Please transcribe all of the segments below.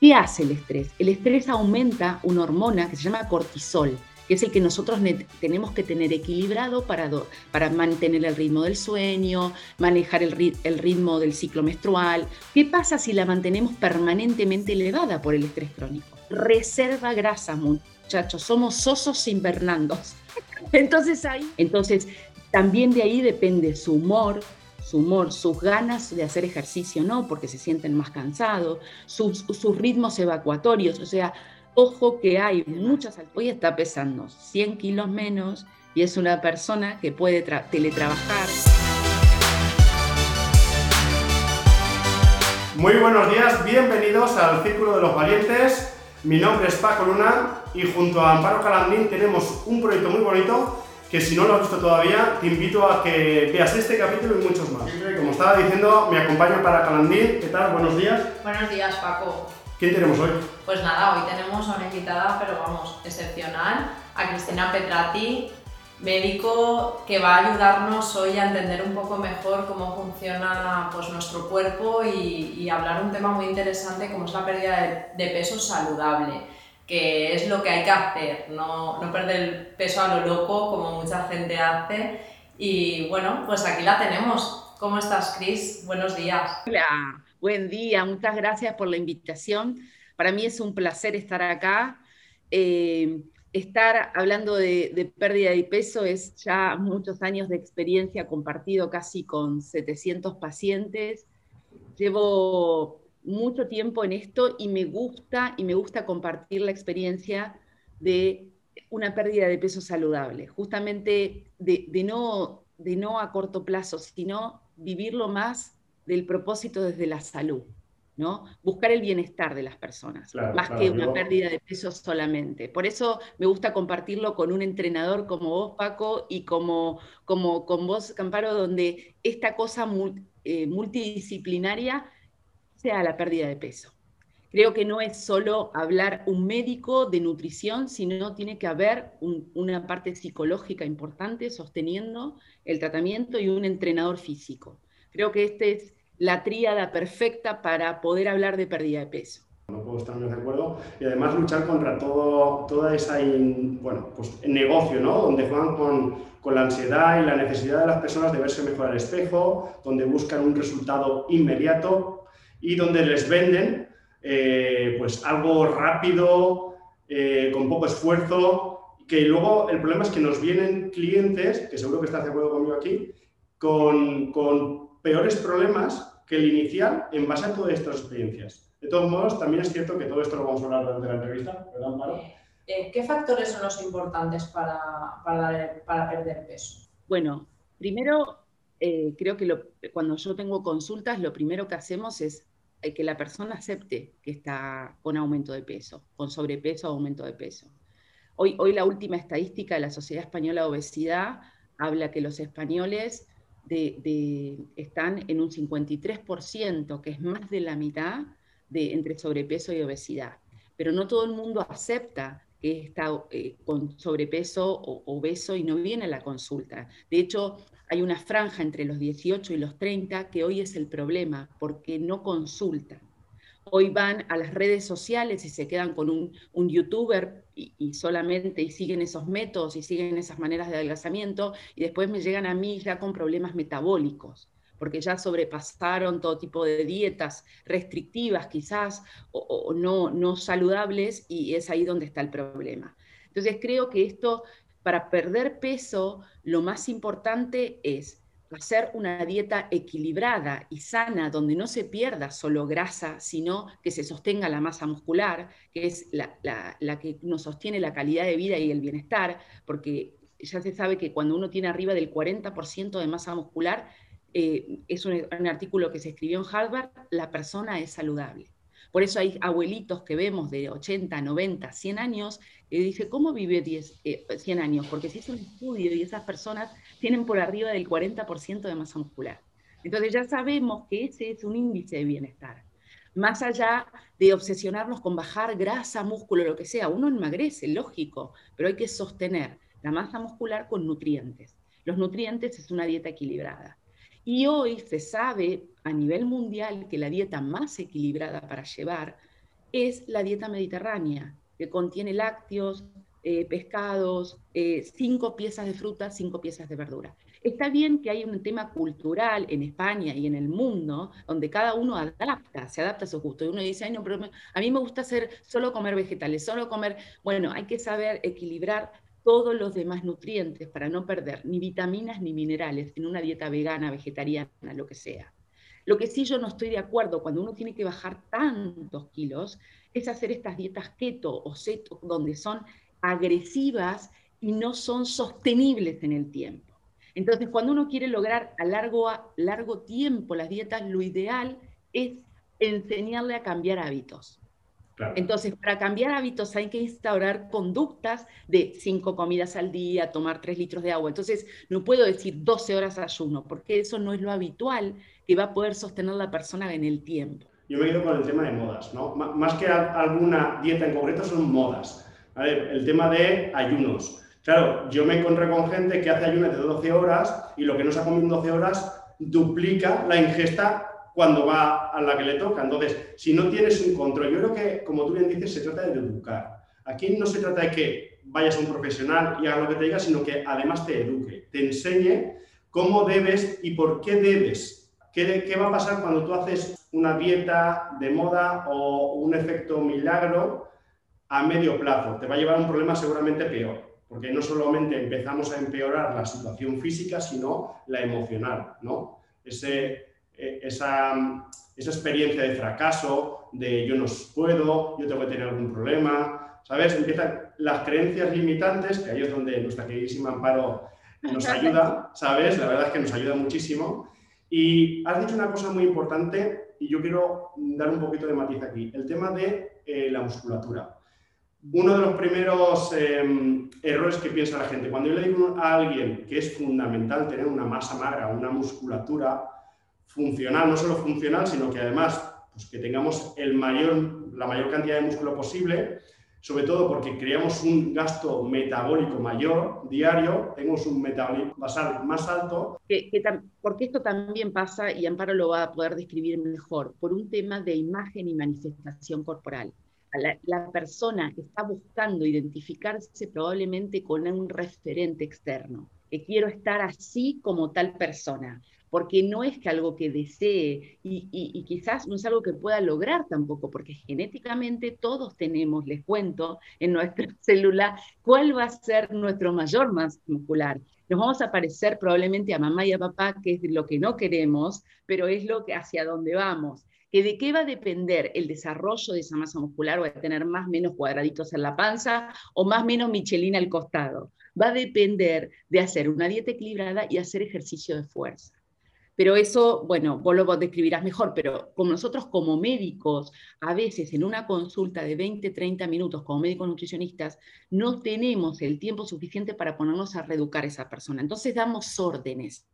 ¿Qué hace el estrés? El estrés aumenta una hormona que se llama cortisol, que es el que nosotros tenemos que tener equilibrado para, para mantener el ritmo del sueño, manejar el, el, ritmo del ciclo menstrual. ¿Qué pasa si la mantenemos permanentemente elevada por el estrés crónico? Reserva grasa, muchachos, somos sosos invernandos. Entonces ahí, entonces también de ahí depende su humor, su humor, sus ganas de hacer ejercicio, no, porque se sienten más cansados, sus, ritmos evacuatorios, o sea, Ojo que hay muchas, hoy está pesando 100 kilos menos y es una persona que puede teletrabajar. Muy buenos días, bienvenidos al Círculo de los Valientes. Mi nombre es Paco Luna y junto a Amparo Calandín tenemos un proyecto muy bonito que si no lo has visto todavía, te invito a que veas este capítulo y muchos más. Como estaba diciendo, me acompaña para Calandín. ¿Qué tal? Buenos días. Buenos días, Paco. ¿Quién tenemos hoy? Pues nada, hoy tenemos a una invitada, pero vamos, excepcional, a Cristina Petrati, médico que va a ayudarnos hoy a entender un poco mejor cómo funciona pues, nuestro cuerpo y, hablar un tema muy interesante como es la pérdida de, peso saludable, que es lo que hay que hacer, no, no perder el peso a lo loco como mucha gente hace. Y bueno, pues aquí la tenemos. ¿Cómo estás, Cris? Buenos días. Hola. Buen día, muchas gracias por la invitación. Para mí es un placer estar acá. Eh, estar hablando de, pérdida de peso es ya muchos años de experiencia compartido casi con 700 pacientes. Llevo mucho tiempo en esto y me gusta y me gusta compartir la experiencia de una pérdida de peso saludable, justamente de, no, de no a corto plazo, sino vivirlo más del propósito desde la salud, ¿no? Buscar el bienestar de las personas, más que una pérdida de peso solamente. Por eso me gusta compartirlo con un entrenador como vos, Paco, y como, como con vos, Camparo, donde esta cosa eh, multidisciplinaria sea la pérdida de peso. Creo que no es solo hablar un médico de nutrición, sino tiene que haber una parte psicológica importante sosteniendo el tratamiento y un entrenador físico. Creo que este es la tríada perfecta para poder hablar de pérdida de peso. No puedo estar más de acuerdo. Y además luchar contra todo, toda esa bueno, pues, negocio, ¿no? Donde juegan con, con, la ansiedad y la necesidad de las personas de verse mejor al espejo, donde buscan un resultado inmediato y donde les venden eh, pues algo rápido, eh, con poco esfuerzo, que luego el problema es que nos vienen clientes, que seguro que estás de acuerdo conmigo aquí, con, con peores problemas que el inicial en base a todas estas experiencias. De todos modos, también es cierto que todo esto lo vamos a hablar durante la entrevista, ¿verdad, Amparo? Eh, eh, ¿Qué factores son los importantes para, para, para perder peso? Bueno, primero, eh, creo que cuando yo tengo consultas, lo primero que hacemos es que la persona acepte que está con aumento de peso, con sobrepeso o aumento de peso. Hoy, hoy la última estadística de la Sociedad Española de Obesidad habla que los españoles están en un 53%, que es más de la mitad de, entre sobrepeso y obesidad. Pero no todo el mundo acepta que está eh, con sobrepeso o obeso y no viene a la consulta. De hecho, hay una franja entre los 18 y los 30 que hoy es el problema, porque no consultan hoy van a las redes sociales y se quedan con un, youtuber y, solamente y siguen esos métodos y siguen esas maneras de adelgazamiento y después me llegan a mí ya con problemas metabólicos porque ya sobrepasaron todo tipo de dietas restrictivas quizás o, no, no saludables y es ahí donde está el problema. Entonces creo que esto, para perder peso, lo más importante es hacer una dieta equilibrada y sana, donde no se pierda solo grasa, sino que se sostenga la masa muscular, que es la, que nos sostiene la calidad de vida y el bienestar, porque ya se sabe que cuando uno tiene arriba del 40% de masa muscular, eh, es un, un artículo que se escribió en Harvard, la persona es saludable. Por eso hay abuelitos que vemos de 80, 90, 100 años y dice, ¿cómo vive 10, 100 eh, años? Porque se hizo un estudio y esas personas tienen por arriba del 40% de masa muscular. Entonces ya sabemos que ese es un índice de bienestar. Más allá de obsesionarnos con bajar grasa, músculo, lo que sea, uno emagrece, lógico, pero hay que sostener la masa muscular con nutrientes. Los nutrientes es una dieta equilibrada. Y hoy se sabe a nivel mundial que la dieta más equilibrada para llevar es la dieta mediterránea, que contiene lácteos, eh, pescados, eh, cinco piezas de fruta, cinco piezas de verdura. Está bien que hay un tema cultural en España y en el mundo donde cada uno adapta, se adapta a su gusto. Y uno dice, no, a mí me gusta hacer solo comer vegetales, solo comer. Bueno, hay que saber equilibrar todos los demás nutrientes para no perder ni vitaminas ni minerales en una dieta vegana, vegetariana, lo que sea. Lo que sí yo no estoy de acuerdo cuando uno tiene que bajar tantos kilos es hacer estas dietas keto o ceto donde son agresivas y no son sostenibles en el tiempo. Entonces, cuando uno quiere lograr a largo, a largo tiempo las dietas, lo ideal es enseñarle a cambiar hábitos. Entonces, para cambiar hábitos hay que instaurar conductas de cinco comidas al día, tomar tres litros de agua. Entonces, no puedo decir 12 horas ayuno, porque eso no es lo habitual que va a poder sostener la persona en el tiempo. Yo me he ido con el tema de modas, ¿no? más que alguna dieta en concreto, son modas. El tema de ayunos. Claro, yo me encontré con gente que hace ayunos de 12 horas y lo que no se ha comido en 12 horas duplica la ingesta cuando va a la que le toca. Entonces, si no tienes un control, yo creo que, como tú bien dices, se trata de educar. Aquí no se trata de que vayas a un profesional y haga lo que te diga, sino que además te eduque, te enseñe cómo debes y por qué debes. ¿Qué, qué va a pasar cuando tú haces una dieta de moda o un efecto milagro a medio plazo? Te va a llevar a un problema seguramente peor porque no solamente empezamos a empeorar la situación física, sino la emocional, ¿no? Ese, esa, esa, experiencia de fracaso, de yo no puedo, yo tengo que tener algún problema, ¿sabes? Empiezan las creencias limitantes, que ahí es donde nuestra queridísima Amparo nos ayuda, ¿sabes? La verdad es que nos ayuda muchísimo. Y has dicho una cosa muy importante y yo quiero dar un poquito de matiz aquí, el tema de eh, la musculatura. Uno de los primeros em, errores que piensa la gente, cuando yo le digo a alguien que es fundamental tener una masa magra, una musculatura, funcional, no solo funcional, sino que además pues, que tengamos la mayor cantidad de músculo posible, sobre todo porque creamos un gasto metabólico mayor diario, tenemos un metabolismo basal más alto. porque esto también pasa, y Amparo lo va a poder describir mejor, por un tema de imagen y manifestación corporal. La, la, persona que está buscando identificarse probablemente con un referente externo, que quiero estar así como tal persona porque no es que algo que desee y, quizás no es algo que pueda lograr tampoco, porque genéticamente todos tenemos, les cuento, en nuestra célula cuál va a ser nuestro mayor masa muscular. Nos vamos a parecer probablemente a mamá y a papá, que es lo que no queremos, pero es lo que hacia dónde vamos. ¿Que ¿De qué va a depender el desarrollo de esa masa muscular? ¿Va a tener más menos cuadraditos en la panza o más menos michelina al costado? Va a depender de hacer una dieta equilibrada y hacer ejercicio de fuerza. Pero eso, bueno, vos lo describirás mejor, pero como nosotros como médicos, a veces en una consulta de 20, 30 minutos como médicos nutricionistas, no tenemos el tiempo suficiente para ponernos a reeducar a esa persona. Entonces damos órdenes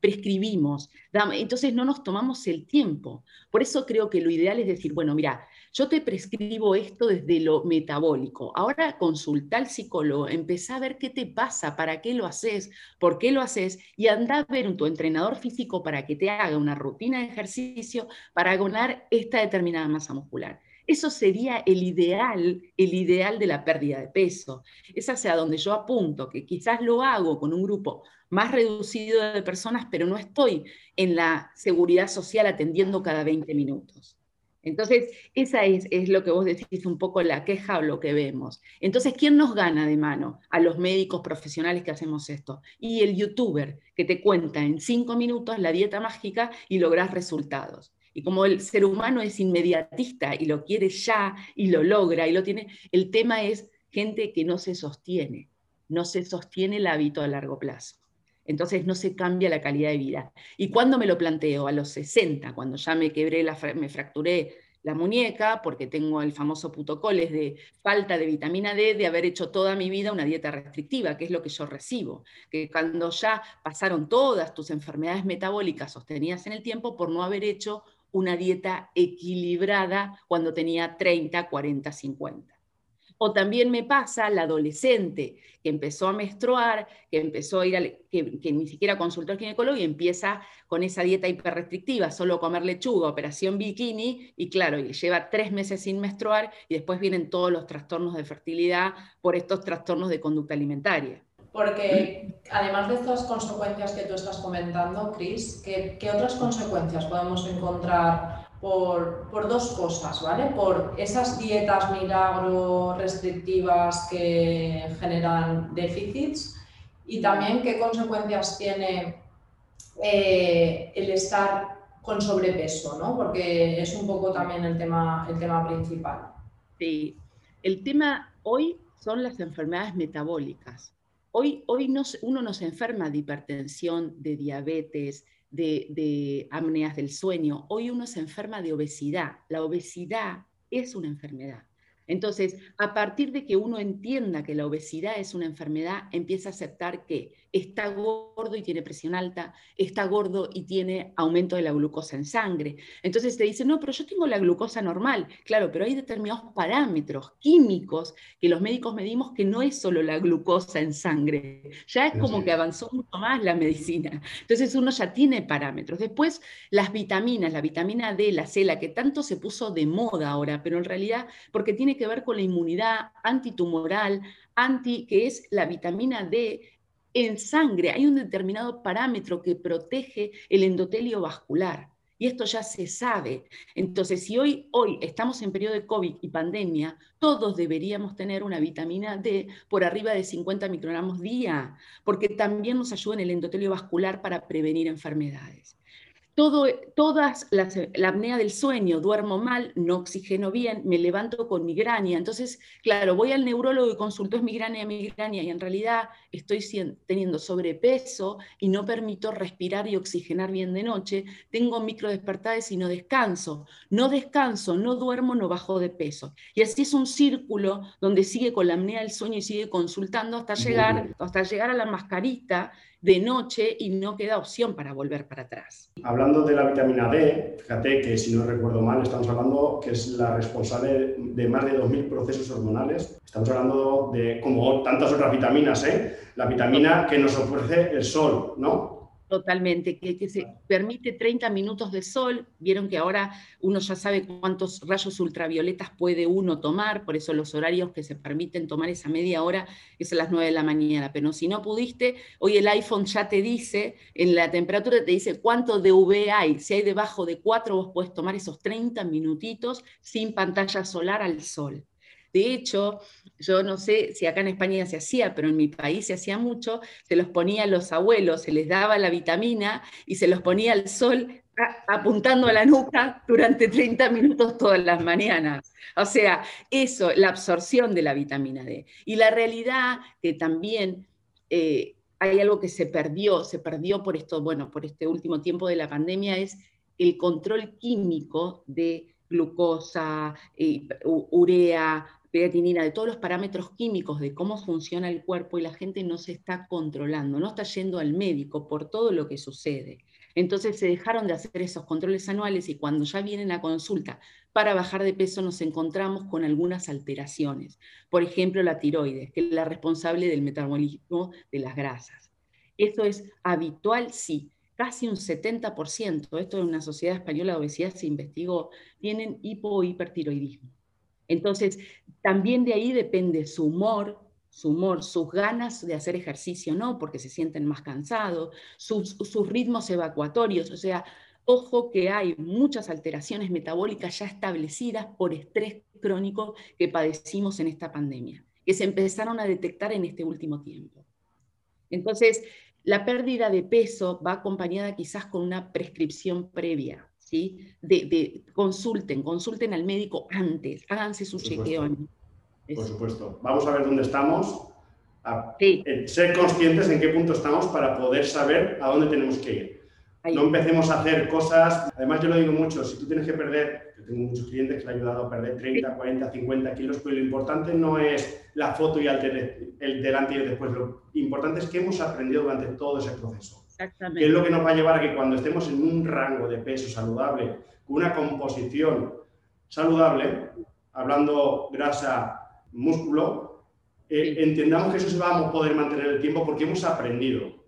prescribimos, entonces no nos tomamos el tiempo. Por eso creo que lo ideal es decir, bueno, mira, yo te prescribo esto desde lo metabólico. Ahora consulta al psicólogo, empezá a ver qué te pasa, para qué lo haces, por qué lo haces, y anda a ver a tu entrenador físico para que te haga una rutina de ejercicio para ganar esta determinada masa muscular. Eso sería el ideal, el ideal de la pérdida de peso. Es hacia donde yo apunto, que quizás lo hago con un grupo más reducido de personas, pero no estoy en la seguridad social atendiendo cada 20 minutos. Entonces, esa es, es, lo que vos decís un poco la queja o lo que vemos. Entonces, ¿quién nos gana de mano? A los médicos profesionales que hacemos esto. Y el youtuber que te cuenta en cinco minutos la dieta mágica y logras resultados. Y como el ser humano es inmediatista y lo quiere ya y lo logra y lo tiene, el tema es gente que no se sostiene, no se sostiene el hábito a largo plazo. Entonces no se cambia la calidad de vida. ¿Y cuando me lo planteo? A los 60, cuando ya me quebré, la, me fracturé la muñeca, porque tengo el famoso putocoles de falta de vitamina D, de haber hecho toda mi vida una dieta restrictiva, que es lo que yo recibo. Que cuando ya pasaron todas tus enfermedades metabólicas sostenidas en el tiempo por no haber hecho una dieta equilibrada cuando tenía 30, 40, 50. O también me pasa la adolescente que empezó a menstruar, que empezó a ir al, que, ni siquiera consultó al ginecólogo y empieza con esa dieta hiperrestrictiva, solo comer lechuga, operación bikini, y claro, lleva tres meses sin menstruar y después vienen todos los trastornos de fertilidad por estos trastornos de conducta alimentaria. Porque además de estas consecuencias que tú estás comentando, Cris, ¿qué, ¿qué, otras consecuencias podemos encontrar por, dos cosas, ¿vale? Por esas dietas milagro restrictivas que generan déficits y también qué consecuencias tiene eh, el estar con sobrepeso, ¿no? Porque es un poco también el tema, el tema principal. Sí, el tema hoy son las enfermedades metabólicas. Hoy, hoy uno no se enferma de hipertensión, de diabetes, de, apneas del sueño. Hoy uno se enferma de obesidad. La obesidad es una enfermedad. Entonces, a partir de que uno entienda que la obesidad es una enfermedad, empieza a aceptar que está gordo y tiene presión alta, está gordo y tiene aumento de la glucosa en sangre. Entonces te dice, no, pero yo tengo la glucosa normal. Claro, pero hay determinados parámetros químicos que los médicos medimos que no es solo la glucosa en sangre. Ya es como que avanzó mucho más la medicina. Entonces uno ya tiene parámetros. Después las vitaminas, la vitamina D, la C, la que tanto se puso de moda ahora, pero en realidad porque tiene que ver con la inmunidad antitumoral, anti, que es la vitamina D, en sangre hay un determinado parámetro que protege el endotelio vascular. Y esto ya se sabe. Entonces, si hoy, hoy estamos en periodo de COVID y pandemia, todos deberíamos tener una vitamina D por arriba de 50 microgramos día, porque también nos ayuda en el endotelio vascular para prevenir enfermedades todas las, la apnea del sueño, duermo mal, no oxigeno bien, me levanto con migraña. Entonces, claro, voy al neurólogo y consulto es migraña, migraña, y en realidad estoy teniendo sobrepeso y no permito respirar y oxigenar bien de noche. Tengo micro despertades y no descanso. No descanso, no duermo, no bajo de peso. Y así es un círculo donde sigue con la apnea del sueño y sigue consultando hasta llegar, hasta llegar a la mascarita de noche y no queda opción para volver para atrás. Hablando de la vitamina D, fíjate que si no recuerdo mal, estamos hablando que es la responsable de más de 2.000 procesos hormonales. Estamos hablando de, como tantas otras vitaminas, ¿eh? la vitamina que nos ofrece el sol, ¿no? Totalmente, que, se permite 30 minutos de sol. Vieron que ahora uno ya sabe cuántos rayos ultravioletas puede uno tomar, por eso los horarios que se permiten tomar esa media hora es a las 9 de la mañana. Pero si no pudiste, hoy el iPhone ya te dice, en la temperatura te dice cuánto de UV hay. Si hay debajo de 4, vos puedes tomar esos 30 minutitos sin pantalla solar al sol. De hecho, yo no sé si acá en España se hacía, pero en mi país se hacía mucho, se los ponía a los abuelos, se les daba la vitamina y se los ponía al sol apuntando a la nuca durante 30 minutos todas las mañanas. O sea, eso, la absorción de la vitamina D. Y la realidad que también eh, hay algo que se perdió, se perdió por esto, bueno, por este último tiempo de la pandemia, es el control químico de glucosa, eh, urea, creatinina, de todos los parámetros químicos de cómo funciona el cuerpo y la gente no se está controlando, no está yendo al médico por todo lo que sucede. Entonces se dejaron de hacer esos controles anuales y cuando ya vienen a consulta para bajar de peso nos encontramos con algunas alteraciones. Por ejemplo, la tiroides, que es la responsable del metabolismo de las grasas. ¿Eso es habitual? Sí. Casi un 70%, esto en una sociedad española de obesidad se investigó, tienen hipo. Entonces, también de ahí depende su humor, su humor, sus ganas de hacer ejercicio, ¿no? Porque se sienten más cansados, sus, ritmos evacuatorios, o sea, ojo que hay muchas alteraciones metabólicas ya establecidas por estrés crónico que padecimos en esta pandemia, que se empezaron a detectar en este último tiempo. Entonces, la pérdida de peso va acompañada quizás con una prescripción previa, de, consulten, consulten al médico antes, háganse su chequeo. Por supuesto. Vamos a ver dónde estamos, eh, ser conscientes en qué punto estamos para poder saber a dónde tenemos que ir. No empecemos a hacer cosas, además yo lo digo mucho, si tú tienes que perder, yo tengo muchos clientes que le han ayudado a perder 30, 40, 50 kilos, pero lo importante no es la foto y el, el delante y el después, lo importante es que hemos aprendido durante todo ese proceso. Que es lo que nos va a llevar a que cuando estemos en un rango de peso saludable, con una composición saludable, hablando grasa músculo, eh, entendamos que eso se va a poder mantener el tiempo porque hemos aprendido.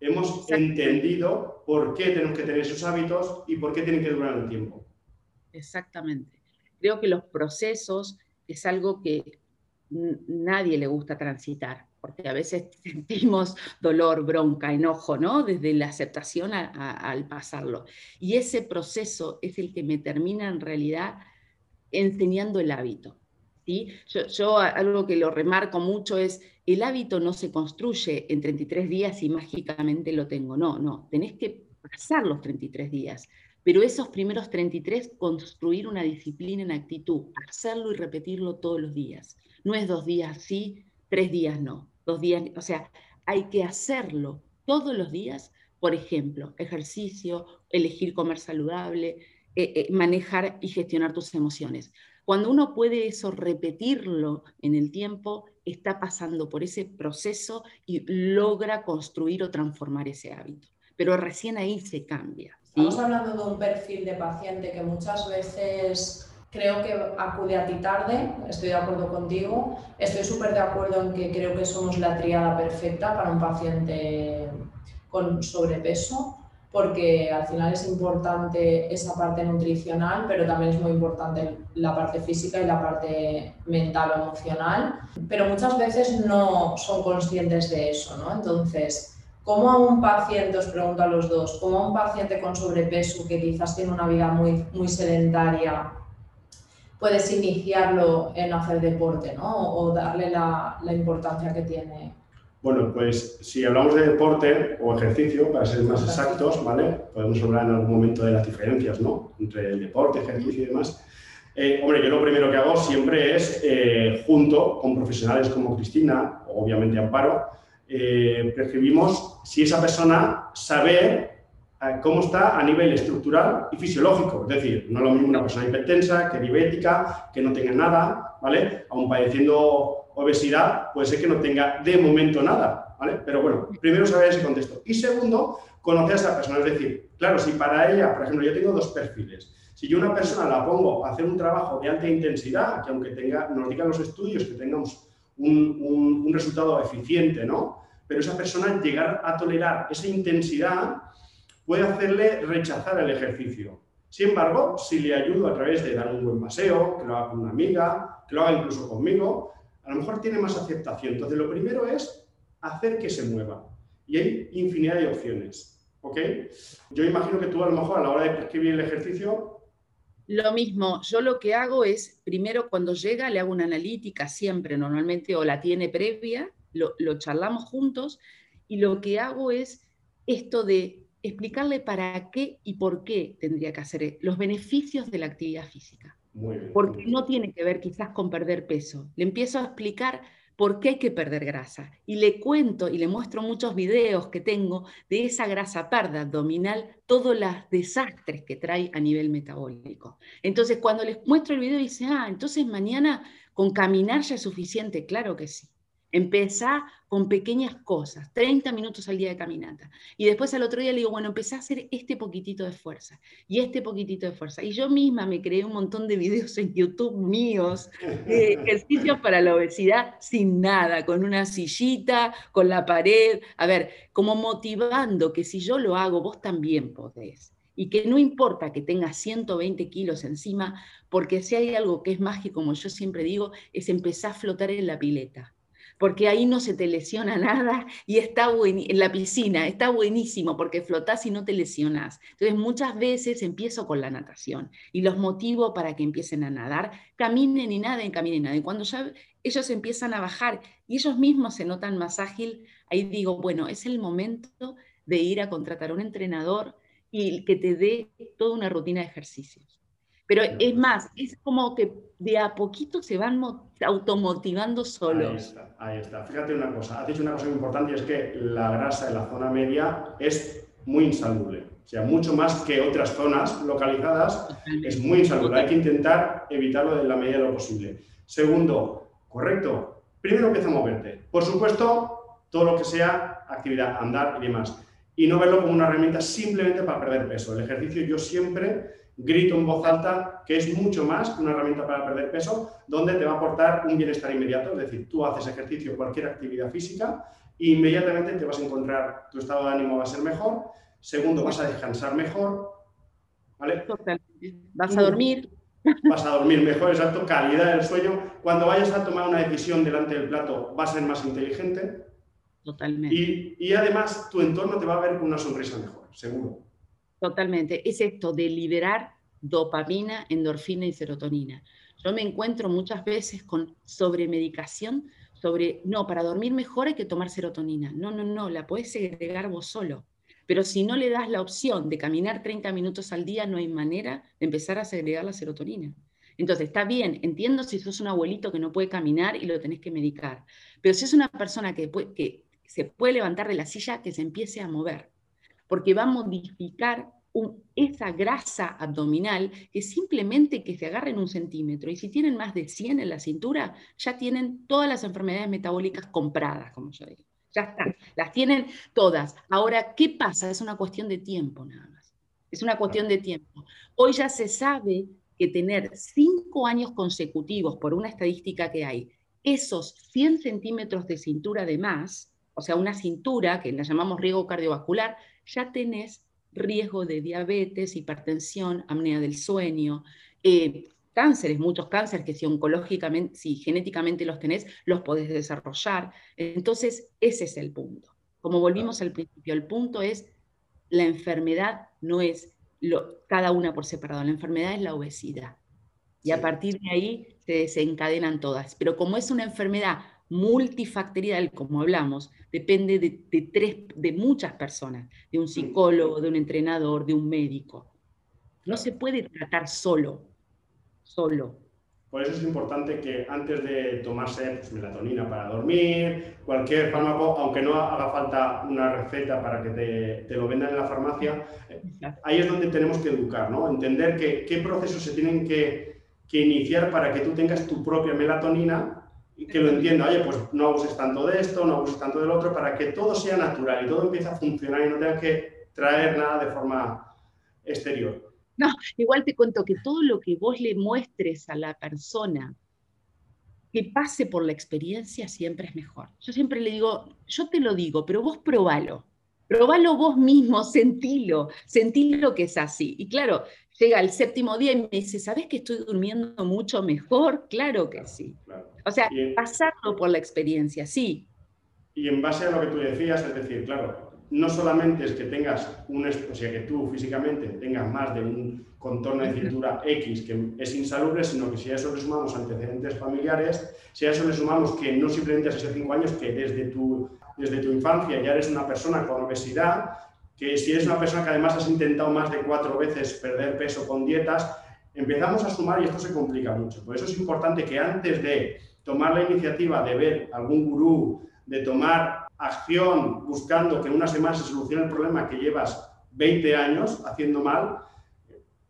Hemos entendido por qué tenemos que tener esos hábitos y por qué tienen que durar el tiempo. Exactamente. Creo que los procesos es algo que nadie le gusta transitar, porque a veces sentimos dolor, bronca, enojo, ¿no? Desde la aceptación al pasarlo. Y ese proceso es el que me termina en realidad enseñando el hábito. ¿sí? Yo, yo algo que lo remarco mucho es, el hábito no se construye en 33 días y mágicamente lo tengo, no, no, tenés que pasar los 33 días, pero esos primeros 33 construir una disciplina en actitud, hacerlo y repetirlo todos los días. No es dos días sí, tres días no, dos días, o sea, hay que hacerlo todos los días, por ejemplo, ejercicio, elegir comer saludable, eh, eh, manejar y gestionar tus emociones. Cuando uno puede eso repetirlo en el tiempo, está pasando por ese proceso y logra construir o transformar ese hábito. Pero recién ahí se cambia. Estamos hablando de un perfil de paciente que muchas veces creo que acude a ti tarde, estoy de acuerdo contigo. Estoy súper de acuerdo en que creo que somos la triada perfecta para un paciente con sobrepeso, porque al final es importante esa parte nutricional, pero también es muy importante la parte física y la parte mental o emocional. Pero muchas veces no son conscientes de eso, ¿no? Entonces, ¿Cómo a un paciente, os pregunto a los dos, cómo a un paciente con sobrepeso que quizás tiene una vida muy, muy sedentaria, puedes iniciarlo en hacer deporte, ¿no? O darle la, la importancia que tiene. Bueno, pues si hablamos de deporte o ejercicio, para ser más exactos, ¿vale? Podemos hablar en algún momento de las diferencias, ¿no? Entre el deporte, ejercicio y demás. Eh, hombre, yo lo primero que hago siempre es, eh, junto con profesionales como Cristina, obviamente Amparo, eh, prescribimos si esa persona sabe cómo está a nivel estructural y fisiológico. Es decir, no es lo mismo una persona hipertensa que diabética, que no tenga nada, ¿vale? Aún padeciendo obesidad, puede ser que no tenga de momento nada, ¿vale? Pero bueno, primero saber ese contexto. Y segundo, conocer a esa persona. Es decir, claro, si para ella, por ejemplo, yo tengo dos perfiles. Si yo una persona la pongo a hacer un trabajo de alta intensidad, que aunque tenga, nos digan los estudios que tengamos un, resultado eficiente, ¿no? Pero esa persona llegar a tolerar esa intensidad puede hacerle rechazar el ejercicio. Sin embargo, si le ayudo a través de dar un buen paseo, que lo haga con una amiga, que lo haga incluso conmigo, a lo mejor tiene más aceptación. Entonces, lo primero es hacer que se mueva. Y hay infinidad de opciones. ¿Ok? Yo imagino que tú a lo mejor a la hora de prescribir el ejercicio lo mismo, yo lo que hago es, primero cuando llega le hago una analítica siempre, normalmente, o la tiene previa, lo, charlamos juntos, y lo que hago es esto de explicarle para qué y por qué tendría que hacer los beneficios de la actividad física. Porque no tiene que ver quizás con perder peso. Le empiezo a explicar por qué hay que perder grasa. Y le cuento y le muestro muchos videos que tengo de esa grasa parda abdominal, todos los desastres que trae a nivel metabólico. Entonces, cuando les muestro el video, dice, ah, entonces mañana con caminar ya es suficiente. Claro que sí. Empezá con pequeñas cosas, 30 minutos al día de caminata. Y después al otro día le digo, bueno, empecé a hacer este poquitito de fuerza y este poquitito de fuerza. Y yo misma me creé un montón de videos en YouTube míos, de ejercicios para la obesidad sin nada, con una sillita, con la pared. A ver, como motivando que si yo lo hago, vos también podés y que no importa que tengas 120 kilos encima, porque si hay algo que es mágico, como yo siempre digo, es empezar a flotar en la pileta porque ahí no se te lesiona nada y está en la piscina, está buenísimo porque flotás y no te lesionas. Entonces muchas veces empiezo con la natación y los motivo para que empiecen a nadar, caminen y naden, caminen y naden. Cuando ya ellos empiezan a bajar y ellos mismos se notan más ágil, ahí digo, bueno, es el momento de ir a contratar a un entrenador y que te dé toda una rutina de ejercicios. Pero es más, es como que de a poquito se van automotivando solos. Ahí está, ahí está. Fíjate una cosa, has dicho una cosa muy importante y es que la grasa en la zona media es muy insalubre. O sea, mucho más que otras zonas localizadas, es muy insalubre. Hay que intentar evitarlo en la medida de lo posible. Segundo, correcto, primero empieza a moverte. Por supuesto, todo lo que sea actividad, andar y demás. Y no verlo como una herramienta simplemente para perder peso. El ejercicio yo siempre grito en voz alta, que es mucho más que una herramienta para perder peso, donde te va a aportar un bienestar inmediato. Es decir, tú haces ejercicio, cualquier actividad física, e inmediatamente te vas a encontrar, tu estado de ánimo va a ser mejor. Segundo, vas a descansar mejor. ¿Vale? Vas a dormir. Vas a dormir mejor, exacto, calidad del sueño. Cuando vayas a tomar una decisión delante del plato, vas a ser más inteligente. Totalmente. Y, y además, tu entorno te va a ver con una sonrisa mejor, seguro. Totalmente. Es esto de liberar dopamina, endorfina y serotonina. Yo me encuentro muchas veces con sobremedicación sobre, no, para dormir mejor hay que tomar serotonina. No, no, no, la puedes segregar vos solo. Pero si no le das la opción de caminar 30 minutos al día, no hay manera de empezar a segregar la serotonina. Entonces, está bien, entiendo si sos un abuelito que no puede caminar y lo tenés que medicar, pero si es una persona que se puede levantar de la silla, que se empiece a mover porque va a modificar esa grasa abdominal que simplemente que se agarren un centímetro y si tienen más de 100 en la cintura, ya tienen todas las enfermedades metabólicas compradas, como yo digo. Ya están, las tienen todas. Ahora, ¿qué pasa? Es una cuestión de tiempo nada más. Es una cuestión de tiempo. Hoy ya se sabe que tener cinco años consecutivos, por una estadística que hay, esos 100 centímetros de cintura de más, o sea, una cintura que la llamamos riesgo cardiovascular, ya tenés riesgo de diabetes, hipertensión, apnea del sueño, eh, cánceres, muchos cánceres que si oncológicamente, si genéticamente los tenés, los podés desarrollar. Entonces, ese es el punto. Como volvimos al principio, el punto es, la enfermedad no es lo, cada una por separado, la enfermedad es la obesidad. Y a partir de ahí se desencadenan todas. Pero como es una enfermedad multifactorial, como hablamos, depende de, tres, de muchas personas, de un psicólogo, de un entrenador, de un médico. No se puede tratar solo, solo. Por eso es importante que antes de tomarse pues, melatonina para dormir, cualquier fármaco, aunque no haga falta una receta para que te, lo vendan en la farmacia, ahí es donde tenemos que educar, ¿no? Entender que, qué procesos se tienen que, que iniciar para que tú tengas tu propia melatonina que lo entienda, oye, pues no abuses tanto de esto, no abuses tanto del otro, para que todo sea natural y todo empiece a funcionar y no tengas que traer nada de forma exterior. No, igual te cuento que todo lo que vos le muestres a la persona que pase por la experiencia siempre es mejor. Yo siempre le digo, yo te lo digo, pero vos probalo. Probalo vos mismo, sentilo, sentilo que es así. Y claro, llega el séptimo día y me dice, ¿sabes que estoy durmiendo mucho mejor? Claro que sí. O sea, pasarlo por la experiencia, sí. Y en base a lo que tú decías, es decir, claro, no solamente es que tengas un, o sea, que tú físicamente tengas más de un contorno de cintura X que es insalubre, sino que si a eso le sumamos antecedentes familiares, si a eso le sumamos que no simplemente hecho cinco años, que desde tu, desde tu infancia ya eres una persona con obesidad, que si eres una persona que además has intentado más de cuatro veces perder peso con dietas, empezamos a sumar y esto se complica mucho. Por eso es importante que antes de tomar la iniciativa de ver algún gurú, de tomar acción buscando que en una semana se solucione el problema que llevas 20 años haciendo mal,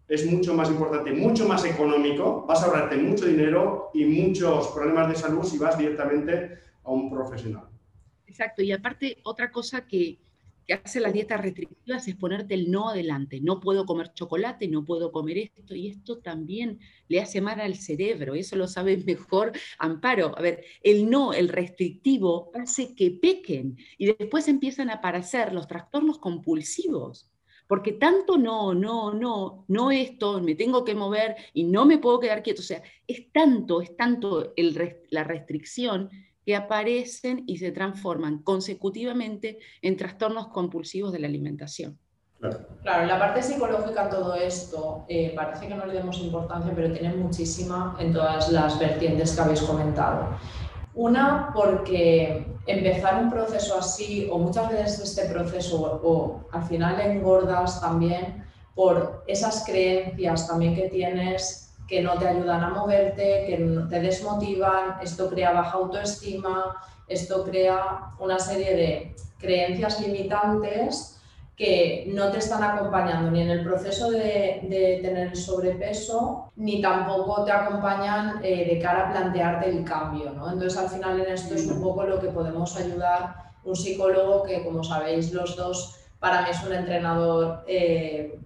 es mucho más importante, mucho más económico, vas a ahorrarte mucho dinero y muchos problemas de salud si vas directamente a un profesional. Exacto, y aparte otra cosa que, que hace las dietas restrictivas es ponerte el no adelante. No puedo comer chocolate, no puedo comer esto, y esto también le hace mal al cerebro, eso lo sabe mejor Amparo. A ver, el no, el restrictivo, hace que pequen y después empiezan a aparecer los trastornos compulsivos. Porque tanto no, no, no, no esto, me tengo que mover y no me puedo quedar quieto. O sea, es tanto, es tanto la restricción que aparecen y se transforman consecutivamente en trastornos compulsivos de la alimentación. Claro, la parte psicológica todo esto eh, parece que no le demos importancia, pero tiene muchísima en todas las vertientes que habéis comentado. Una, porque empezar un proceso así, o muchas veces este proceso, o al final engordas también por esas creencias también que tienes que no te ayudan a moverte, que te desmotivan, esto crea baja autoestima, esto crea una serie de creencias limitantes que no te están acompañando ni en el proceso de, tener el sobrepeso, ni tampoco te acompañan eh, de cara a plantearte el cambio. ¿no? Entonces, al final, en esto es un poco lo que podemos ayudar un psicólogo que, como sabéis los dos, para mí es un entrenador eh,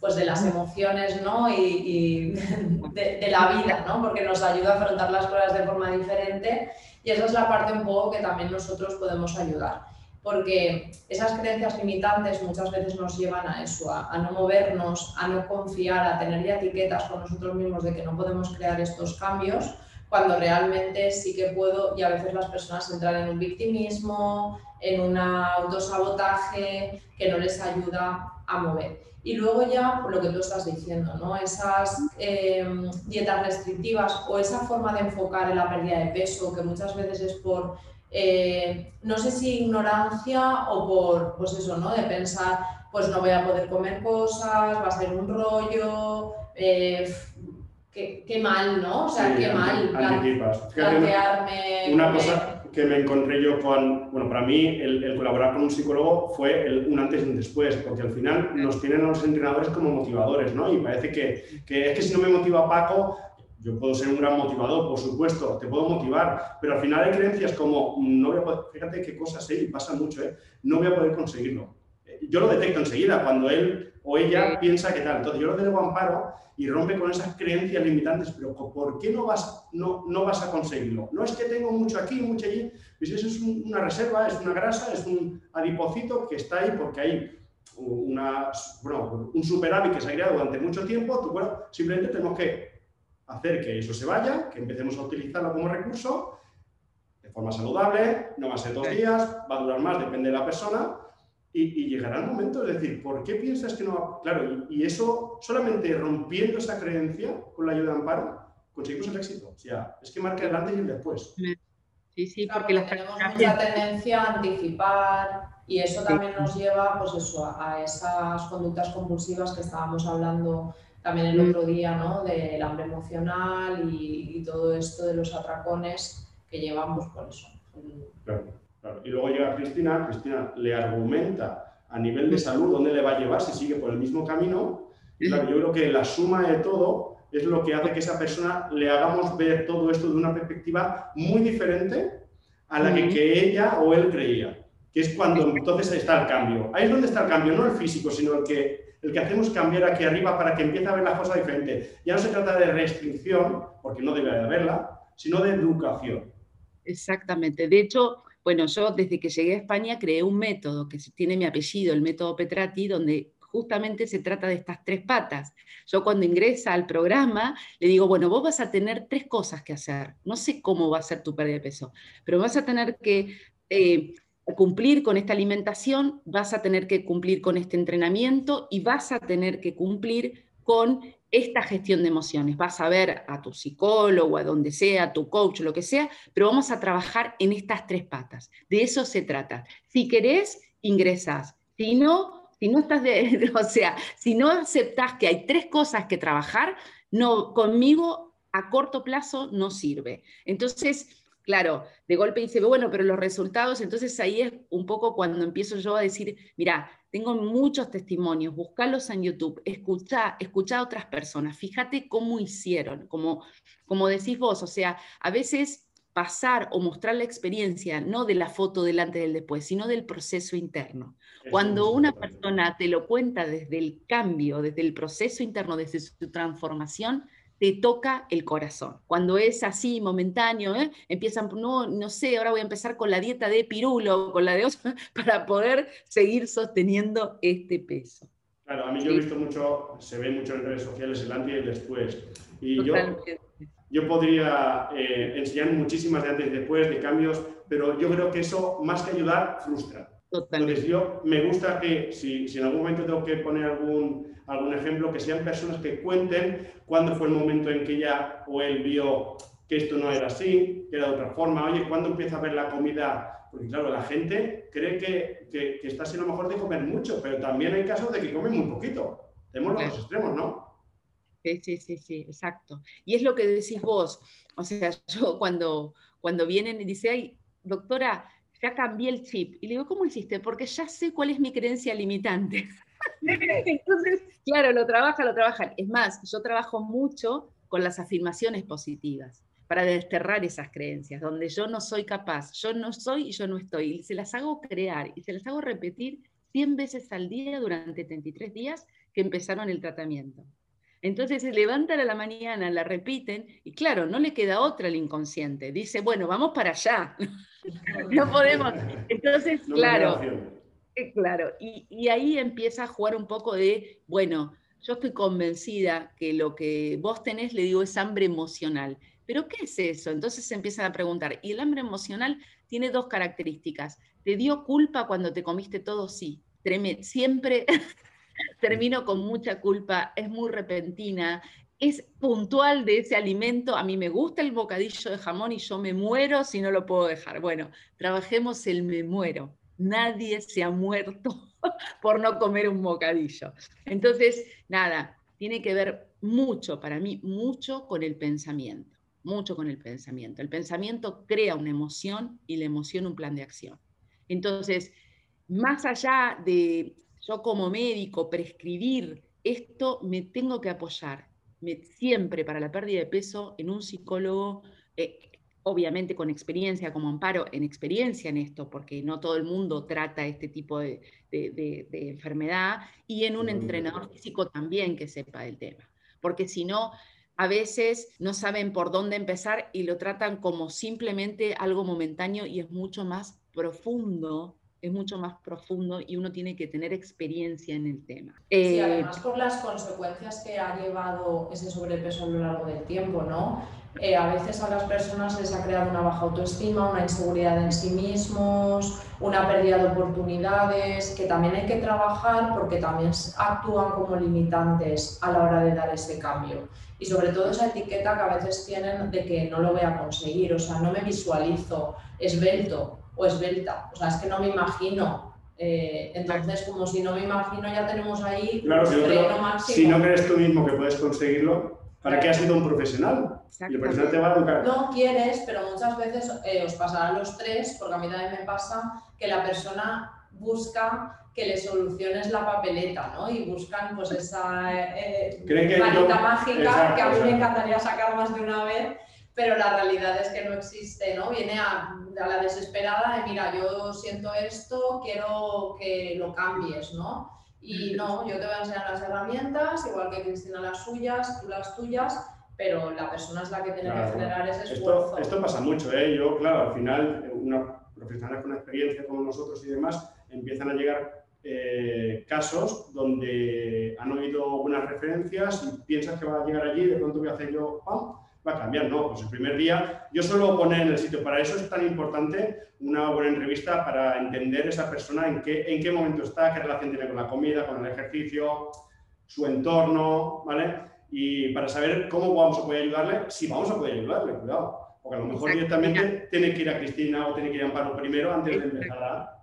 pues de las emociones ¿no? y, de, la vida, ¿no? porque nos ayuda a afrontar las cosas de forma diferente y esa es la parte un poco que también nosotros podemos ayudar. Porque esas creencias limitantes muchas veces nos llevan a eso, a, no movernos, a no confiar, a tener ya etiquetas con nosotros mismos de que no podemos crear estos cambios, cuando realmente sí que puedo y a veces las personas entran en un victimismo, en un autosabotaje que no les ayuda a mover. Y luego ya, por lo que tú estás diciendo, ¿no? esas eh, dietas restrictivas o esa forma de enfocar en la pérdida de peso, que muchas veces es por, eh, no sé si ignorancia o por, pues eso, ¿no? De pensar, pues no voy a poder comer cosas, va a ser un rollo, eh, qué, mal, ¿no? O sea, qué mal plantearme... Una cosa que me encontré yo con, bueno, para mí el, colaborar con un psicólogo fue el, un antes y un después, porque al final nos tienen a los entrenadores como motivadores, ¿no? Y parece que, que es que si no me motiva Paco, yo puedo ser un gran motivador, por supuesto, te puedo motivar, pero al final hay creencias como, no voy a poder, fíjate qué cosas, ¿eh? y pasa mucho, ¿eh? no voy a poder conseguirlo. Yo lo detecto enseguida, cuando él o ella piensa que tal. Entonces yo lo delego amparo y rompe con esas creencias limitantes, pero ¿por qué no vas, no, no vas a conseguirlo? No es que tengo mucho aquí, mucho allí, pues eso es una reserva, es una grasa, es un adipocito que está ahí porque hay una, bueno, un superávit que se ha creado durante mucho tiempo, tú, bueno, simplemente tenemos que hacer que eso se vaya, que empecemos a utilizarlo como recurso de forma saludable, no va a ser dos días, va a durar más, depende de la persona, y, llegará el momento de decir, ¿por qué piensas que no va? Claro, y, eso solamente rompiendo esa creencia con la ayuda de Amparo, conseguimos el éxito. O sea, es que marca el antes y el después. Sí, sí, porque tenemos mucha tendencia a anticipar y eso también nos lleva pues eso, a esas conductas compulsivas que estábamos hablando también el mm. otro día, ¿no? Del hambre emocional y, y todo esto de los atracones que llevamos por eso. Claro. Y luego llega Cristina, Cristina le argumenta a nivel de salud dónde le va a llevar si sigue por el mismo camino. yo creo que la suma de todo es lo que hace que esa persona le hagamos ver todo esto de una perspectiva muy diferente a la que, ella o él creía, que es cuando entonces está el cambio. Ahí es donde está el cambio, no el físico, sino el que, el que hacemos cambiar aquí arriba para que empiece a ver las cosas diferente. Ya no se trata de restricción, porque no debe de haberla, sino de educación. Exactamente. De hecho, bueno, yo desde que llegué a España creé un método que tiene mi apellido, el método Petrati, donde justamente se trata de estas tres patas. Yo cuando ingresa al programa le digo, bueno, vos vas a tener tres cosas que hacer. No sé cómo va a ser tu pérdida de peso, pero vas a tener que eh, cumplir con esta alimentación, vas a tener que cumplir con este entrenamiento y vas a tener que cumplir con esta gestión de emociones. Vas a ver a tu psicólogo, a donde sea, a tu coach, lo que sea, pero vamos a trabajar en estas tres patas. De eso se trata. Si querés, ingresas. Si no, si no estás de, o sea, si no aceptás que hay tres cosas que trabajar, no, conmigo a corto plazo no sirve. Entonces, claro, de golpe dice, bueno, pero los resultados, entonces ahí es un poco cuando empiezo yo a decir, mira, tengo muchos testimonios, buscarlos en YouTube, escucha, escucha a otras personas, fíjate cómo hicieron, como, como decís vos, o sea, a veces pasar o mostrar la experiencia, no de la foto delante del después, sino del proceso interno. Cuando una persona te lo cuenta desde el cambio, desde el proceso interno, desde su transformación, te toca el corazón. Cuando es así, momentáneo, ¿eh? empiezan, no, no sé, ahora voy a empezar con la dieta de pirulo, con la de oso, para poder seguir sosteniendo este peso. Claro, a mí yo he visto mucho, se ve mucho en redes sociales el antes y el después. Y yo, yo podría eh, enseñar muchísimas de antes y después, de cambios, pero yo creo que eso, más que ayudar, frustra. Entonces yo me gusta que si, si, en algún momento tengo que poner algún, algún ejemplo, que sean personas que cuenten cuándo fue el momento en que ella o él vio que esto no era así, que era de otra forma. Oye, ¿cuándo empieza a ver la comida? Porque claro, la gente cree que, que, que está siendo mejor de comer mucho, pero también hay casos de que comen muy poquito. Tenemos los extremos, ¿no? Sí, sí, sí, sí, exacto. Y es lo que decís vos. O sea, yo cuando, cuando vienen y dicen, ay, doctora, ya cambié el chip. Y le digo, ¿cómo hiciste? Porque ya sé cuál es mi creencia limitante. Entonces, claro, lo trabaja, lo trabajan. Es más, yo trabajo mucho con las afirmaciones positivas para desterrar esas creencias, donde yo no soy capaz, yo no soy y yo no estoy. Y se las hago crear y se las hago repetir 100 veces al día durante 33 días que empezaron el tratamiento. Entonces se levantan a la mañana, la repiten y claro, no le queda otra al inconsciente. Dice, bueno, vamos para allá. no podemos. Entonces, claro, eh, claro. Y, y ahí empieza a jugar un poco de, bueno, yo estoy convencida que lo que vos tenés, le digo, es hambre emocional. ¿Pero qué es eso? Entonces se empiezan a preguntar. Y el hambre emocional tiene dos características. ¿Te dio culpa cuando te comiste todo? Sí. Siempre termino con mucha culpa, es muy repentina, es puntual de ese alimento. A mí me gusta el bocadillo de jamón y yo me muero si no lo puedo dejar. Bueno, trabajemos el me muero. Nadie se ha muerto por no comer un bocadillo. Entonces, nada, tiene que ver mucho, para mí, mucho con el pensamiento, mucho con el pensamiento. El pensamiento crea una emoción y la emoción un plan de acción. Entonces, más allá de yo como médico prescribir esto, me tengo que apoyar siempre para la pérdida de peso en un psicólogo. Eh, obviamente con experiencia como amparo, en experiencia en esto, porque no todo el mundo trata este tipo de, enfermedad, y en un entrenador físico también que sepa del tema, porque si no, a veces no saben por dónde empezar y lo tratan como simplemente algo momentáneo y es mucho más profundo es mucho más profundo y uno tiene que tener experiencia en el tema. Sí, eh, además por las consecuencias que ha llevado ese sobrepeso a lo largo del tiempo, ¿no? Eh, a veces a las personas les ha creado una baja autoestima, una inseguridad en sí mismos, una pérdida de oportunidades, que también hay que trabajar porque también actúan como limitantes a la hora de dar ese cambio. Y sobre todo esa etiqueta que a veces tienen de que no lo voy a conseguir, o sea, no me visualizo esbelto o esbelta, o sea, es que no me imagino. Eh, entonces, como si no me imagino, ya tenemos ahí claro, un máximo. Si no crees tú mismo que puedes conseguirlo, ¿Para qué has sido un profesional? Y el profesional te va a educar. No quieres, pero muchas veces eh, os pasará los tres, porque a mí también me pasa que la persona busca que le soluciones la papeleta, ¿no? Y buscan pues esa eh, varita mágica que a mí me encantaría sacar más de una vez, pero la realidad es que no existe, ¿no? Viene a, a la desesperada de, mira, yo siento esto, quiero que lo cambies, ¿no? Y no, yo te voy a enseñar las herramientas, igual que Cristina las suyas, tú las tuyas, pero la persona es la que tiene que generar ese esfuerzo. Esto, pasa mucho, ¿eh? Yo, claro, al final, una profesionales con experiencia como nosotros y demás, empiezan a llegar eh, casos donde han oído buenas referencias y piensas que va a llegar allí, de pronto voy a hacer yo, ¡pam! Va a cambiar, no, pues el primer día yo suelo poner en el sitio, para eso es tan importante una buena entrevista para entender esa persona en qué, en qué momento está, qué relación tiene con la comida, con el ejercicio, su entorno, ¿vale? Y para saber cómo vamos a poder ayudarle, si vamos a poder ayudarle, cuidado, porque a lo mejor directamente tiene que ir a Cristina o tiene que ir a Amparo primero antes de empezar a...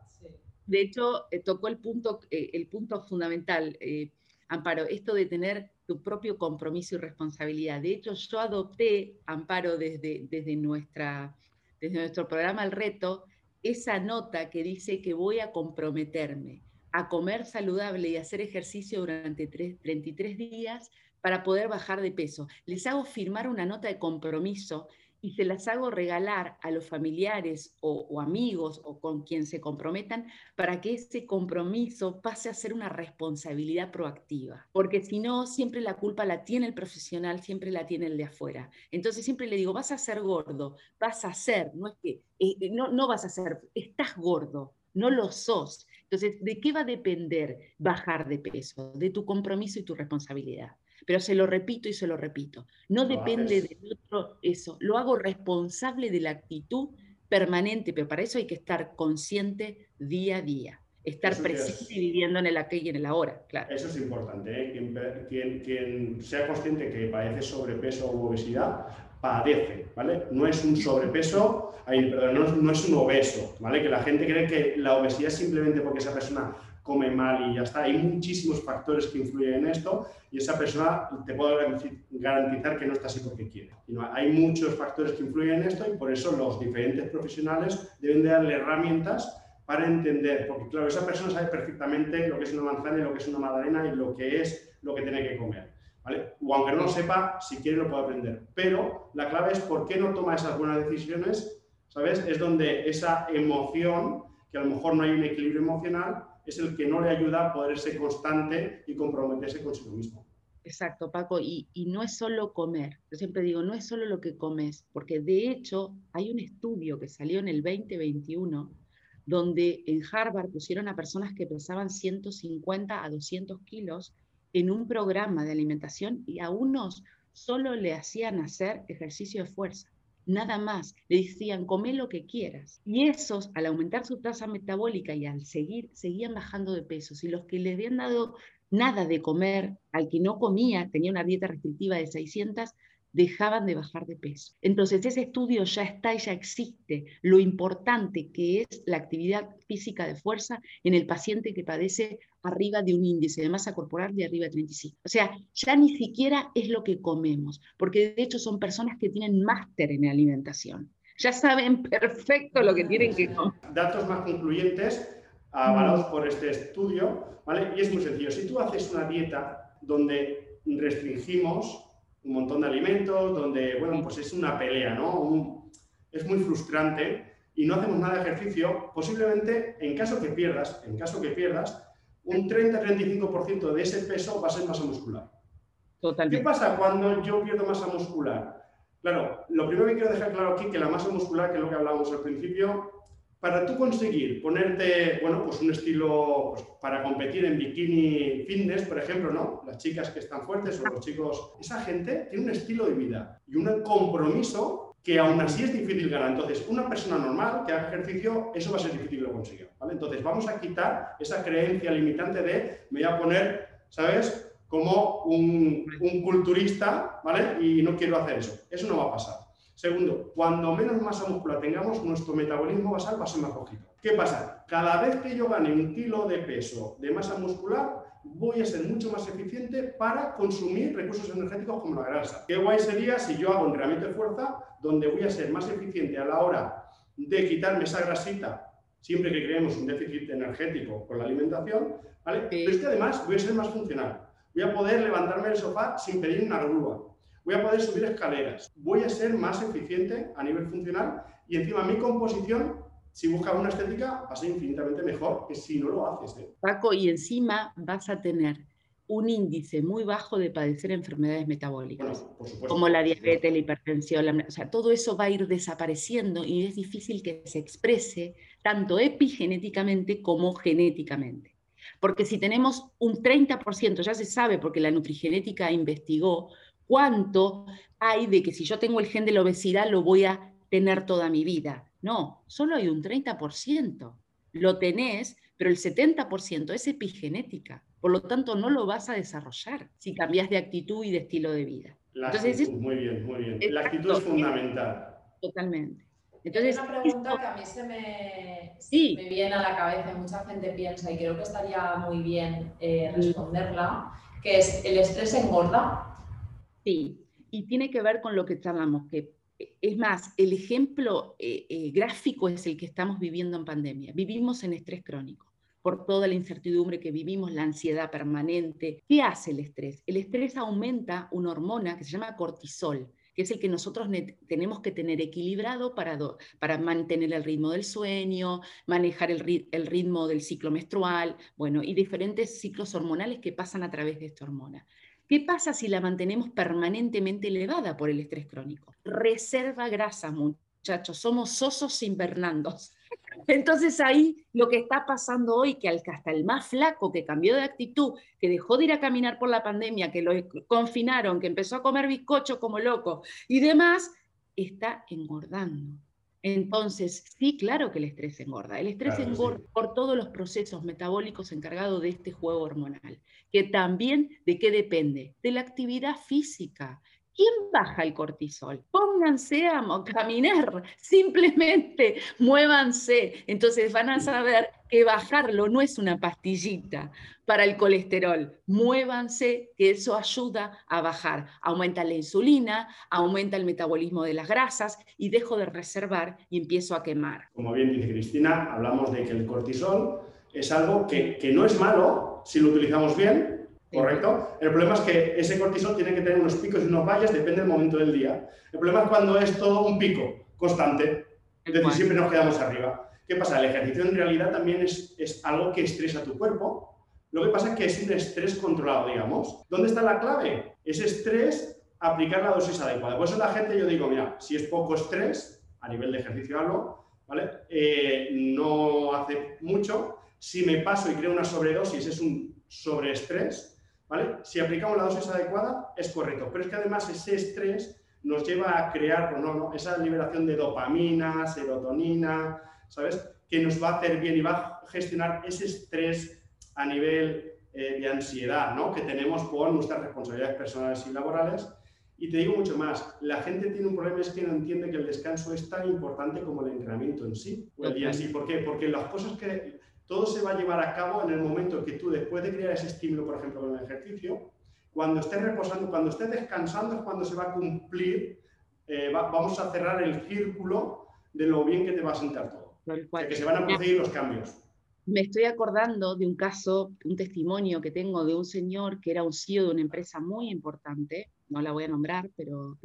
De hecho, eh, tocó el punto, eh, el punto fundamental, eh, Amparo, esto de tener tu propio compromiso y responsabilidad. De hecho, yo adopté, Amparo, desde, desde, nuestra, desde nuestro programa El Reto, esa nota que dice que voy a comprometerme a comer saludable y hacer ejercicio durante 33 días para poder bajar de peso. Les hago firmar una nota de compromiso y se las hago regalar a los familiares o, amigos o con quien se comprometan para que ese compromiso pase a ser una responsabilidad proactiva. Porque si no, siempre la culpa la tiene el profesional, siempre la tiene el de afuera. Entonces siempre le digo, vas a ser gordo, vas a ser, no es que, eh, no, no vas a ser, estás gordo, no lo sos. Entonces, ¿de qué va a depender bajar de peso? De tu compromiso y tu responsabilidad pero se lo repito y se lo repito. No depende de otro eso, lo hago responsable de la actitud permanente, pero para eso hay que estar consciente día a día, estar presente y viviendo en el aquí y en el ahora, claro. Eso es importante, ¿eh? quien, quien, sea consciente que padece sobrepeso o obesidad, padece, ¿vale? No es un sobrepeso, perdón, no no es un obeso, ¿vale? Que la gente cree que la obesidad es simplemente porque esa persona come mal y ya está. Hay muchísimos factores que influyen en esto y esa persona te puedo garantizar que no está así porque quiere. hay muchos factores que influyen en esto y por eso los diferentes profesionales deben de darle herramientas para entender, porque claro, esa persona sabe perfectamente lo que es una manzana y lo que es una magdalena y lo que es lo que tiene que comer. ¿vale? O aunque no lo sepa, si quiere lo puede aprender. Pero la clave es por qué no toma esas buenas decisiones, ¿sabes? Es donde esa emoción, que a lo mejor no hay un equilibrio emocional, es el que no le ayuda a poder ser constante y comprometerse consigo mismo. Exacto, Paco, y, y, no es solo comer. Yo siempre digo, no es solo lo que comes, porque de hecho hay un estudio que salió en el 2021 donde en Harvard pusieron a personas que pesaban 150 a 200 kilos en un programa de alimentación y a unos solo le hacían hacer ejercicio de fuerza nada más. Le decían, come lo que quieras. Y esos, al aumentar su tasa metabólica y al seguir, seguían bajando de peso. Y los que le habían dado nada de comer, al que no comía, tenía una dieta restrictiva de 600, dejaban de bajar de peso. Entonces, ese estudio ya está y ya existe. Lo importante que es la actividad física de fuerza en el paciente que padece arriba de un índice de masa corporal de arriba de 35. O sea, ya ni siquiera es lo que comemos, porque de hecho son personas que tienen máster en alimentación. Ya saben perfecto lo que tienen que comer. Datos más concluyentes avalados por este estudio, ¿vale? Y es muy sencillo. Si tú haces una dieta donde restringimos un montón de alimentos, donde, bueno, pues es una pelea, ¿no? es muy frustrante y no hacemos nada de ejercicio, posiblemente en caso que pierdas, en caso que pierdas, un 30-35% de ese peso va a ser masa muscular. Totalmente. ¿Qué pasa cuando yo pierdo masa muscular? Claro, lo primero que quiero dejar claro aquí que la masa muscular, que es lo que hablábamos al principio, para tú conseguir ponerte, bueno, pues un estilo pues, para competir en bikini fitness, por ejemplo, ¿no? Las chicas que están fuertes o los chicos, esa gente tiene un estilo de vida y un compromiso que aún así es difícil ganar. Entonces, una persona normal que haga ejercicio, eso va a ser difícil de conseguir, ¿vale? Entonces, vamos a quitar esa creencia limitante de me voy a poner, ¿sabes? Como un, un culturista, ¿vale? Y no quiero hacer eso. Eso no va a pasar. Segundo, cuando menos masa muscular tengamos, nuestro metabolismo basal va a ser más poquito. ¿Qué pasa? Cada vez que yo gane un kilo de peso de masa muscular, voy a ser mucho más eficiente para consumir recursos energéticos como la grasa. Qué guay sería si yo hago un entrenamiento de fuerza donde voy a ser más eficiente a la hora de quitarme esa grasita siempre que creemos un déficit energético con la alimentación, ¿vale? Pero es que además voy a ser más funcional. Voy a poder levantarme del sofá sin pedir una grúa voy a poder subir escaleras, voy a ser más eficiente a nivel funcional y encima mi composición, si buscas una estética, va a ser infinitamente mejor que si no lo haces. ¿eh? Paco, y encima vas a tener un índice muy bajo de padecer enfermedades metabólicas, como la diabetes, la hipertensión, o sea, todo eso va a ir desapareciendo y es difícil que se exprese tanto epigenéticamente como genéticamente. Porque si tenemos un 30%, ya se sabe, porque la nutrigenética investigó cuánto hay de que si yo tengo el gen de la obesidad lo voy a tener toda mi vida. No, solo hay un 30%. Lo tenés, pero el 70% es epigenética. Por lo tanto, no lo vas a desarrollar si cambias de actitud y de estilo de vida. La actitud, muy bien, muy bien. La actitud es fundamental. Totalmente. Entonces, una pregunta que a mí se me, me, viene a la cabeza y mucha gente piensa, y creo que estaría muy bien eh, responderla, que es, ¿el estrés engorda? Sí, y tiene que ver con lo que charlamos, que es más, el ejemplo eh, eh, gráfico es el que estamos viviendo en pandemia. Vivimos en estrés crónico por toda la incertidumbre que vivimos, la ansiedad permanente. ¿Qué hace el estrés? El estrés aumenta una hormona que se llama cortisol, que es el que nosotros tenemos que tener equilibrado para, para mantener el ritmo del sueño, manejar el, el, ritmo del ciclo menstrual, bueno, y diferentes ciclos hormonales que pasan a través de esta hormona. ¿Qué pasa si la mantenemos permanentemente elevada por el estrés crónico? Reserva grasa, muchachos, somos sosos invernandos. Entonces ahí lo que está pasando hoy, que hasta el más flaco que cambió de actitud, que dejó de ir a caminar por la pandemia, que lo confinaron, que empezó a comer bizcocho como loco y demás, está engordando. Entonces, sí, claro que el estrés engorda. El estrés engorda por todos los procesos metabólicos encargados de este juego hormonal, que también de qué depende? De la actividad física. ¿Quién baja el cortisol? Pónganse a caminar, simplemente muévanse. Entonces van a saber que bajarlo no es una pastillita para el colesterol. Muévanse, que eso ayuda a bajar. Aumenta la insulina, aumenta el metabolismo de las grasas y dejo de reservar y empiezo a quemar. Como bien dice Cristina, hablamos de que el cortisol es algo que, que no es malo si lo utilizamos bien, ¿Correcto? El problema es que ese cortisol tiene que tener unos picos y unos valles, depende del momento del día. El problema es cuando es todo un pico constante, es decir, siempre nos quedamos arriba. ¿Qué pasa? El ejercicio en realidad también es, es algo que estresa tu cuerpo. Lo que pasa es que es un estrés controlado, digamos. ¿Dónde está la clave? Ese estrés, aplicar la dosis adecuada. Por eso la gente yo digo, mira, si es poco estrés, a nivel de ejercicio algo, ¿vale? Eh, no hace mucho. Si me paso y creo una sobredosis, es un sobreestrés, ¿vale? Si aplicamos la dosis adecuada, es correcto. Pero es que además ese estrés nos lleva a crear pues no, esa liberación de dopamina, serotonina, ¿sabes? Que nos va a hacer bien y va a gestionar ese estrés a nivel eh, de ansiedad, ¿no? Que tenemos por nuestras responsabilidades personales y laborales. Y te digo mucho más, la gente tiene un problema, es que no entiende que el descanso es tan importante como el entrenamiento en sí, o el día en sí. ¿Por qué? Porque las cosas que todo se va a llevar a cabo en el momento que tú, después de crear ese estímulo, por ejemplo, con el ejercicio, cuando estés reposando, cuando estés descansando es cuando se va a cumplir, eh, vamos a cerrar el círculo de lo bien que te va a sentar todo. que se van a producir los cambios. Me estoy acordando de un caso, un testimonio que tengo de un señor que era un CEO de una empresa muy importante, no la voy a nombrar, pero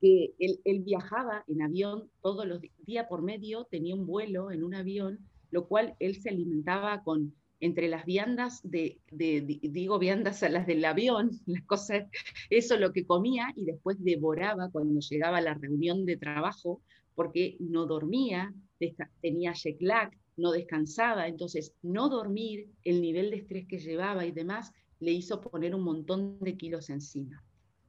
que él, él viajaba en avión todos los días por medio, tenía un vuelo en un avión, lo cual él se alimentaba con entre las viandas de, digo viandas a las del avión, las cosas, eso lo que comía y después devoraba cuando llegaba a la reunión de trabajo porque no dormía, tenía jet lag, no descansaba, entonces no dormir, el nivel de estrés que llevaba y demás le hizo poner un montón de kilos encima.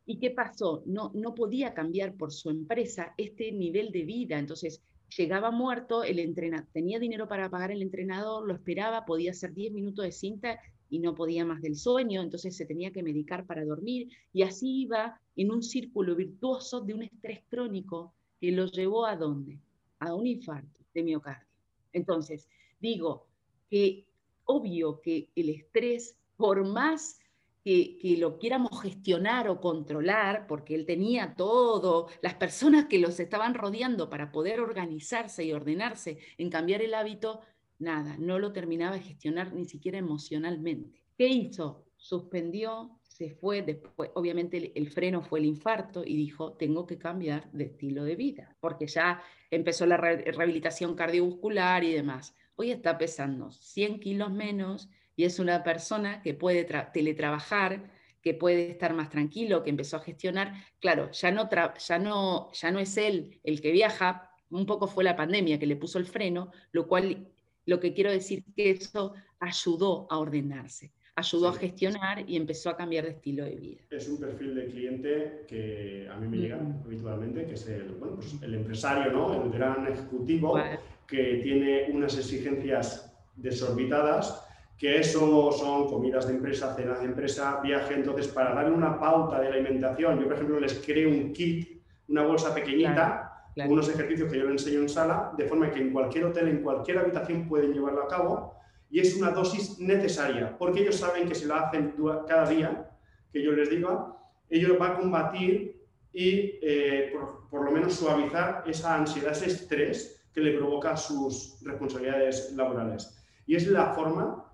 ¿Y qué pasó? No, no podía cambiar por su empresa este nivel de vida, entonces llegaba muerto, el entrenador tenía dinero para pagar el entrenador, lo esperaba, podía hacer 10 minutos de cinta y no podía más del sueño, entonces se tenía que medicar para dormir y así iba en un círculo virtuoso de un estrés crónico que lo llevó a dónde? A un infarto de miocardio. Entonces, digo que obvio que el estrés, por más que, lo quieramos gestionar o controlar, porque él tenía todo, las personas que los estaban rodeando para poder organizarse y ordenarse en cambiar el hábito, nada, no lo terminaba de gestionar ni siquiera emocionalmente. ¿Qué hizo? Suspendió, se fue, después, obviamente el, freno fue el infarto y dijo, tengo que cambiar de estilo de vida, porque ya empezó la rehabilitación cardiovascular y demás. Hoy está pesando 100 kilos menos y es una persona que puede teletrabajar, que puede estar más tranquilo, que empezó a gestionar. Claro, ya no, ya, no, ya no es él el que viaja, un poco fue la pandemia que le puso el freno, lo cual lo que quiero decir que eso ayudó a ordenarse, ayudó a gestionar y empezó a cambiar de estilo de vida. Es un perfil de cliente que a mí me llega habitualmente, que es el, bueno, pues el empresario, ¿no? el gran ejecutivo, que tiene unas exigencias desorbitadas que eso son comidas de empresa, cenas de empresa, viaje. Entonces, para darle una pauta de alimentación, yo, por ejemplo, les creo un kit, una bolsa pequeñita, unos ejercicios que yo les enseño en sala, de forma que en cualquier hotel, en cualquier habitación pueden llevarlo a cabo. Y es una dosis necesaria, porque ellos saben que si lo hacen cada día, que yo les diga, ellos van a combatir y eh, por, por lo menos suavizar esa ansiedad, ese estrés que le provoca sus responsabilidades laborales. Y es la forma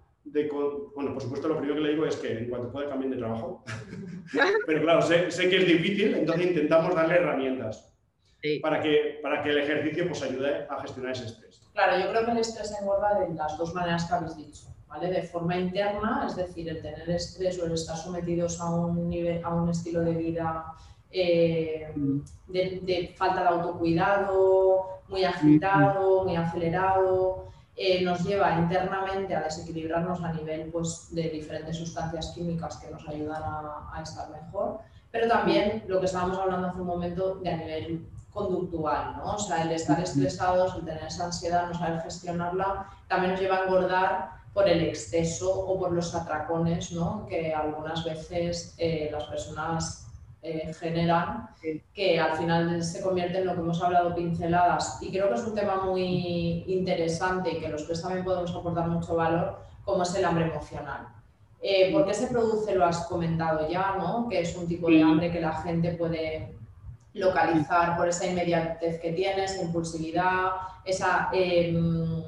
bueno, por supuesto, lo primero que le digo es que en cuanto pueda cambien de trabajo. Pero claro, sé, sé, que es difícil, entonces intentamos darle herramientas para, que, para que el ejercicio pues, ayude a gestionar ese estrés. Claro, yo creo que el estrés se engorda de las dos maneras que habéis dicho. ¿vale? De forma interna, es decir, el tener estrés o el estar sometidos a un, nivel, a un estilo de vida eh, de, de, falta de autocuidado, muy agitado, muy acelerado, eh, nos lleva internamente a desequilibrarnos a nivel pues, de diferentes sustancias químicas que nos ayudan a, estar mejor, pero también lo que estábamos hablando hace un momento de a nivel conductual, ¿no? O sea, el estar estresados, el tener esa ansiedad, no saber gestionarla, también nos lleva a engordar por el exceso o por los atracones, ¿no? Que algunas veces eh, las personas eh, generan, que al final se convierte en lo que hemos hablado, pinceladas. Y creo que es un tema muy interesante y que los tres también podemos aportar mucho valor, como es el hambre emocional. Eh, ¿Por qué se produce? Lo has comentado ya, ¿no? Que es un tipo de hambre que la gente puede localizar por esa inmediatez que tiene, esa impulsividad, esa em,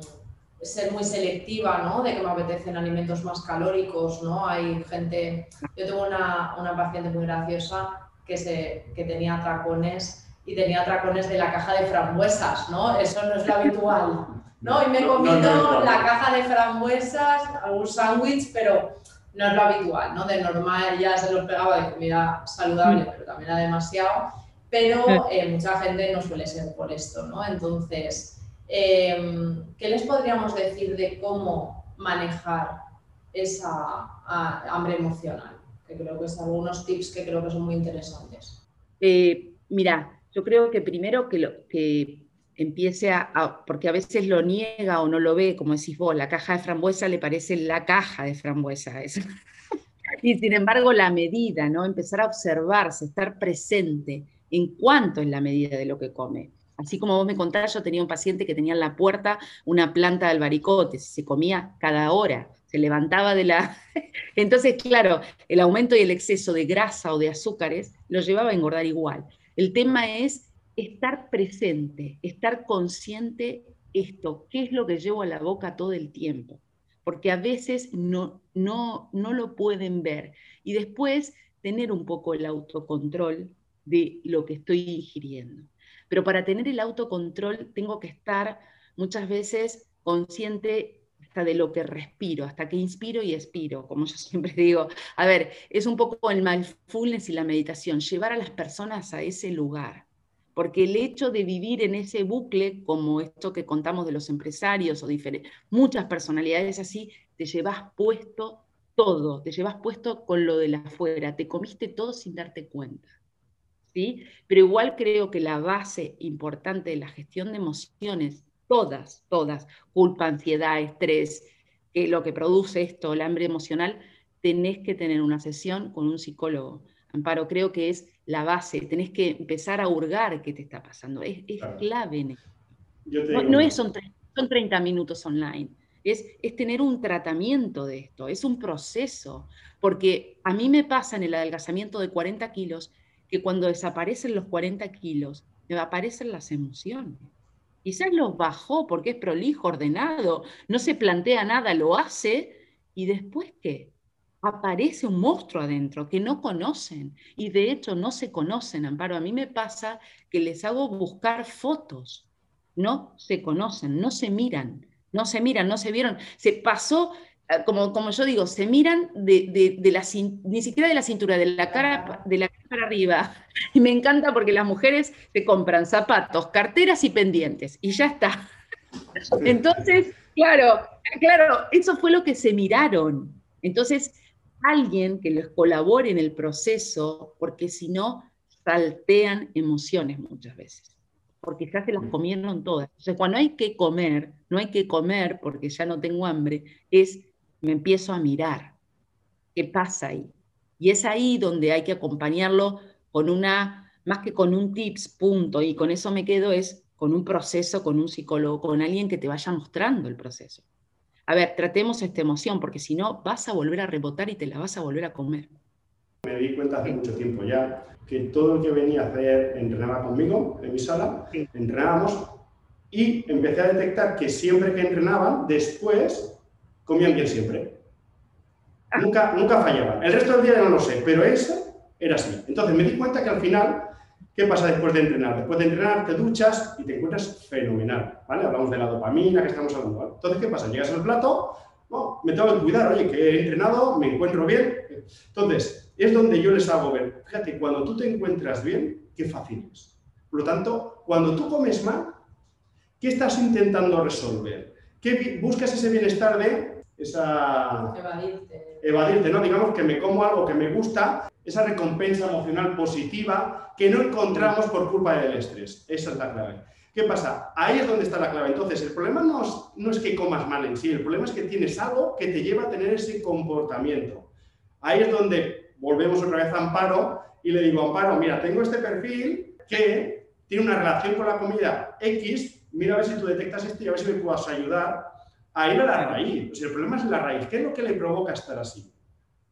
ser muy selectiva, ¿no? De que me apetecen alimentos más calóricos, ¿no? Hay gente, yo tengo una, una paciente muy graciosa que, se, que tenía atracones y tenía atracones de la caja de frambuesas, ¿no? Eso no es lo habitual. No, y me he comido la caja de frambuesas, algún sándwich, pero no es lo habitual, ¿no? De normal ya se los pegaba de comida saludable, mm. pero también era demasiado. Pero eh, mucha gente no suele ser por esto, ¿no? Entonces, em, ¿qué les podríamos decir de cómo manejar esa hambre emocional? Que creo que son algunos tips que creo que son muy interesantes. Eh, mira, yo creo que primero que, lo, que empiece a, porque a veces lo niega o no lo ve, como decís vos, la caja de frambuesa le parece la caja de frambuesa. y sin embargo, la medida, ¿no? Empezar a observarse, estar presente en cuánto es la medida de lo que come. Así como vos me contás, yo tenía un paciente que tenía en la puerta una planta de albaricotes, se comía cada hora, se levantaba de la... Entonces, claro, el aumento y el exceso de grasa o de azúcares lo llevaba a engordar igual. El tema es estar presente, estar consciente esto, qué es lo que llevo a la boca todo el tiempo, porque a veces no, no, no lo pueden ver. Y después tener un poco el autocontrol de lo que estoy ingiriendo. Pero para tener el autocontrol tengo que estar muchas veces consciente hasta de lo que respiro, hasta que inspiro y expiro, como yo siempre digo. A ver, es un poco el mindfulness y la meditación, llevar a las personas a ese lugar porque el hecho de vivir en ese bucle, como esto que contamos de los empresarios o muchas personalidades así, te llevas puesto todo, te llevas puesto con lo de la afuera, te comiste todo sin darte cuenta. ¿Sí? Pero igual creo que la base importante de la gestión de emociones, todas, todas, culpa, ansiedad, estrés, que lo que produce esto, el hambre emocional, tenés que tener una sesión con un psicólogo. Amparo, creo que es la base, tenés que empezar a hurgar qué te está pasando, es, clave. no, es, son, son 30 minutos online, es, es, tener un tratamiento de esto, es un proceso, porque a mí me pasa en el adelgazamiento de 40 kilos que cuando desaparecen los 40 kilos, aparecen las emociones. Quizás los bajó porque es prolijo, ordenado, no se plantea nada, lo hace y después qué? aparece un monstruo adentro que no conocen y de hecho no se conocen, Amparo. A mí me pasa que les hago buscar fotos, no se conocen, no se miran, no se miran, no se vieron. Se pasó, eh, como, como yo digo, se miran de, de, la, ni siquiera de la cintura, de la cara, de la para arriba. Y me encanta porque las mujeres se compran zapatos, carteras y pendientes y ya está. Entonces, claro, claro, eso fue lo que se miraron. Entonces, alguien que les colabore en el proceso, porque si no, saltean emociones muchas veces, porque ya se las mm. comieron todas. Entonces, cuando hay que comer, no hay que comer porque ya no tengo hambre, es me empiezo a mirar. ¿Qué pasa ahí? Y es ahí donde hay que acompañarlo con una, más que con un tips, punto, y con eso me quedo, es con un proceso, con un psicólogo, con alguien que te vaya mostrando el proceso a ver, tratemos esta emoción, porque si no vas a volver a rebotar y te la vas a volver a comer. Me di cuenta hace mucho tiempo ya que todo lo que venía a hacer entrenaba conmigo en mi sala, entrenábamos y empecé a detectar que siempre que entrenaban, después comían bien siempre. Nunca, nunca fallaban. El resto del día no lo sé, pero ese era así. Entonces me di cuenta que al final ¿Qué pasa después de entrenar? Después de entrenar te duchas y te encuentras fenomenal, ¿vale? Hablamos de la dopamina que estamos hablando. Entonces, ¿qué pasa? Llegas al plato, no, me tengo que cuidar, oye, que he entrenado, me encuentro bien. Entonces, es donde yo les hago ver, fíjate, cuando tú te encuentras bien, qué fácil es. Por lo tanto, cuando tú comes mal, ¿qué estás intentando resolver? ¿Qué buscas ese bienestar de esa... Evadirte, ¿no? Digamos que me como algo que me gusta esa recompensa emocional positiva que no encontramos por culpa del estrés. Esa es la clave. ¿Qué pasa? Ahí es donde está la clave. Entonces, el problema no es, no es que comas mal en sí, el problema es que tienes algo que te lleva a tener ese comportamiento. Ahí es donde volvemos otra vez a Amparo y le digo, Amparo, mira, tengo este perfil que tiene una relación con la comida X, mira a ver si tú detectas esto y a ver si me puedas ayudar a ir a la raíz. el problema es la raíz. ¿Qué es lo que le provoca estar así?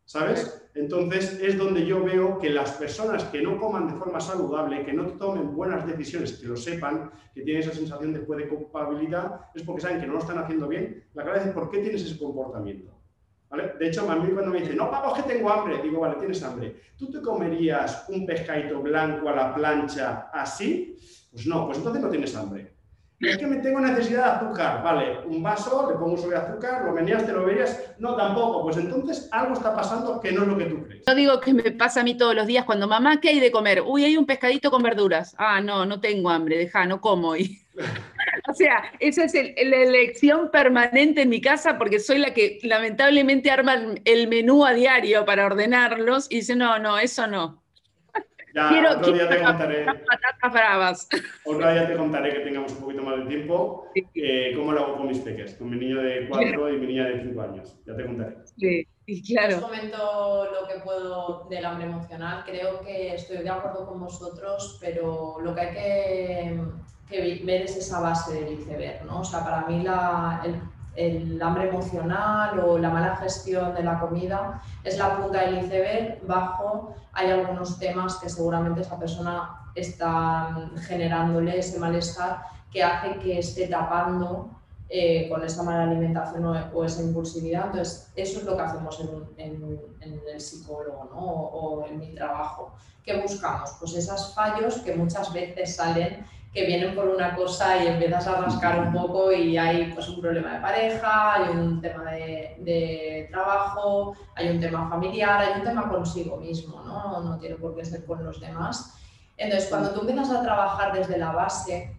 ¿Sabes? Entonces es donde yo veo que las personas que no coman de forma saludable, que no tomen buenas decisiones, que lo sepan, que tienen esa sensación de culpabilidad, es porque saben que no lo están haciendo bien. La clave es por qué tienes ese comportamiento. De hecho, a mí cuando me dicen, no, pago, es que tengo hambre, digo, vale, tienes hambre. ¿Tú te comerías un pescadito blanco a la plancha así? Pues no, pues entonces no tienes hambre. Es que me tengo necesidad de azúcar. Vale, un vaso, le pongo sobre azúcar, lo meneas, te lo verías. No, tampoco. Pues entonces algo está pasando que no es lo que tú crees. Yo digo que me pasa a mí todos los días cuando mamá, ¿qué hay de comer? Uy, hay un pescadito con verduras. Ah, no, no tengo hambre, deja, no como. Y... o sea, esa es la elección permanente en mi casa porque soy la que lamentablemente arma el menú a diario para ordenarlos y dice, no, no, eso no. Ya, otro día te contaré. Patatas bravas. Otro día te contaré que tengamos un poquito más de tiempo. Eh, cómo lo hago con mis peques, con mi niño de 4 y mi niña de 5 años. Ya te contaré. Sí, claro. Os comento lo que puedo del hambre emocional. Creo que estoy de acuerdo con vosotros, pero lo que hay que, que ver es esa base del iceberg, ¿no? O sea, para mí la, el el hambre emocional o la mala gestión de la comida es la punta del iceberg. Bajo hay algunos temas que seguramente esa persona está generándole ese malestar que hace que esté tapando eh, con esa mala alimentación o, esa impulsividad. Entonces, eso es lo que hacemos en, el psicólogo ¿no? o, o en mi trabajo. ¿Qué buscamos? Pues esos fallos que muchas veces salen que vienen por una cosa y empiezas a rascar un poco y hay pues, un problema de pareja, hay un tema de, trabajo, hay un tema familiar, hay un tema consigo mismo, ¿no? no tiene por qué ser con los demás. Entonces, cuando tú empiezas a trabajar desde la base,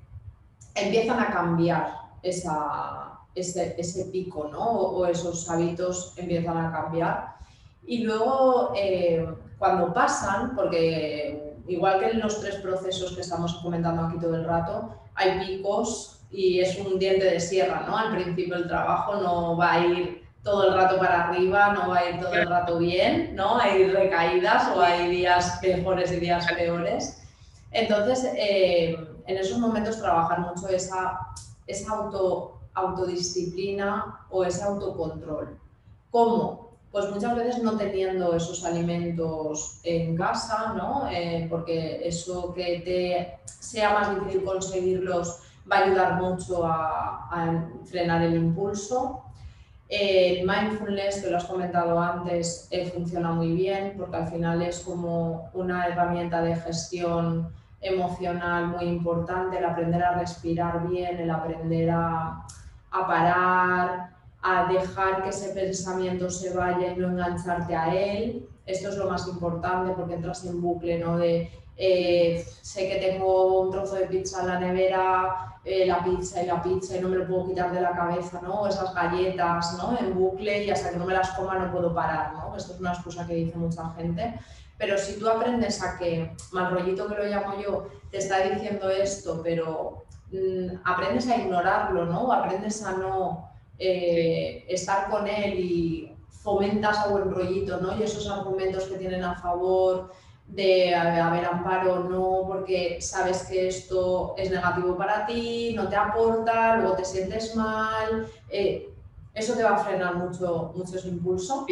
empiezan a cambiar esa, ese, ese, pico, ¿no? O, esos hábitos empiezan a cambiar. Y luego, eh, cuando pasan, porque igual que en los tres procesos que estamos comentando aquí todo el rato, hay picos y es un diente de sierra, ¿no? Al principio el trabajo no va a ir todo el rato para arriba, no va a ir todo el rato bien, ¿no? Hay recaídas o hay días mejores y días peores. Entonces, eh, en esos momentos trabajar mucho esa, esa auto, autodisciplina o ese autocontrol. ¿Cómo? Pues muchas veces no teniendo esos alimentos en casa, ¿no? Eh, porque eso que te sea más difícil conseguirlos va a ayudar mucho a, frenar el impulso. El mindfulness, que lo has comentado antes, eh, funciona muy bien porque al final es como una herramienta de gestión emocional muy importante, el aprender a respirar bien, el aprender a, a parar, a dejar que ese pensamiento se vaya y no engancharte a él. Esto es lo más importante porque entras en bucle, ¿no? De eh, sé que tengo un trozo de pizza en la nevera, eh, la pizza y la pizza y no me lo puedo quitar de la cabeza, ¿no? Esas galletas, ¿no? En bucle y hasta que no me las coma no puedo parar, ¿no? Esto es una excusa que dice mucha gente. Pero si tú aprendes a que, mal rollito que lo llamo yo, te está diciendo esto, pero mm, aprendes a ignorarlo, ¿no? Aprendes a no eh, estar con él y fomentas a buen rollito, ¿no? Y esos argumentos que tienen a favor de haber amparo no, porque sabes que esto es negativo para ti, no te aporta, luego te sientes mal, eh, eso te va a frenar mucho, mucho ese impulso.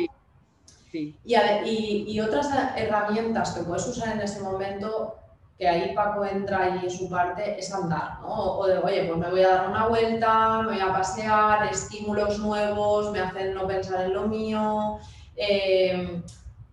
Y, y, otras herramientas que puedes usar en ese momento que ahí Paco entra y su parte es andar, ¿no? O de, oye, pues me voy a dar una vuelta, me voy a pasear, estímulos nuevos, me hacen no pensar en lo mío, em,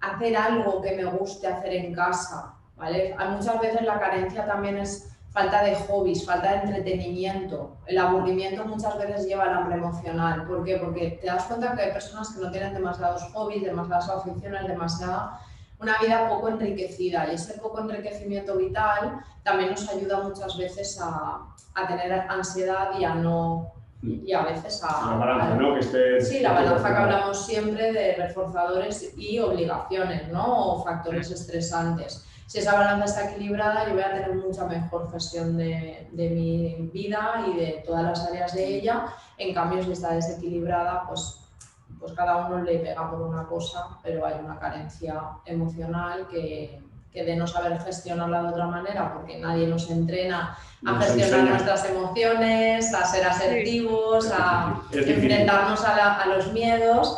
hacer algo que me guste hacer en casa, ¿vale? Muchas veces la carencia también es falta de hobbies, falta de entretenimiento. El aburrimiento muchas veces lleva al hambre emocional. ¿Por qué? Porque te das cuenta que hay personas que no tienen demasiados hobbies, demasiadas aficiones, demasiada una vida poco enriquecida y ese poco enriquecimiento vital también nos ayuda muchas veces a, a tener ansiedad y a no y a veces a... La balanza, ¿no? Que esté, sí, la balanza que hablamos siempre de reforzadores y obligaciones, ¿no? O factores estresantes. Si esa balanza está equilibrada, yo voy a tener mucha mejor gestión de, de mi vida y de todas las áreas de ella. En cambio, si está desequilibrada, pues pues cada uno le pega por una cosa, pero hay una carencia emocional que, que de no saber gestionarla de otra manera, porque nadie nos entrena a gestionar nuestras emociones, a ser asertivos, a enfrentarnos a, los miedos.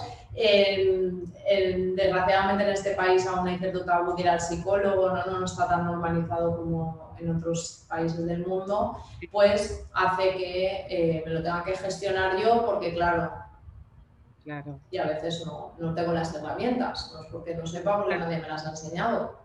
desgraciadamente en este país aún hay cierto tabú de ir al psicólogo, ¿no? no está tan normalizado como en otros países del mundo, pues hace que eh, me lo tenga que gestionar yo porque claro, y a veces no, no, tengo las herramientas, no es porque no sepa, porque nadie me las ha enseñado.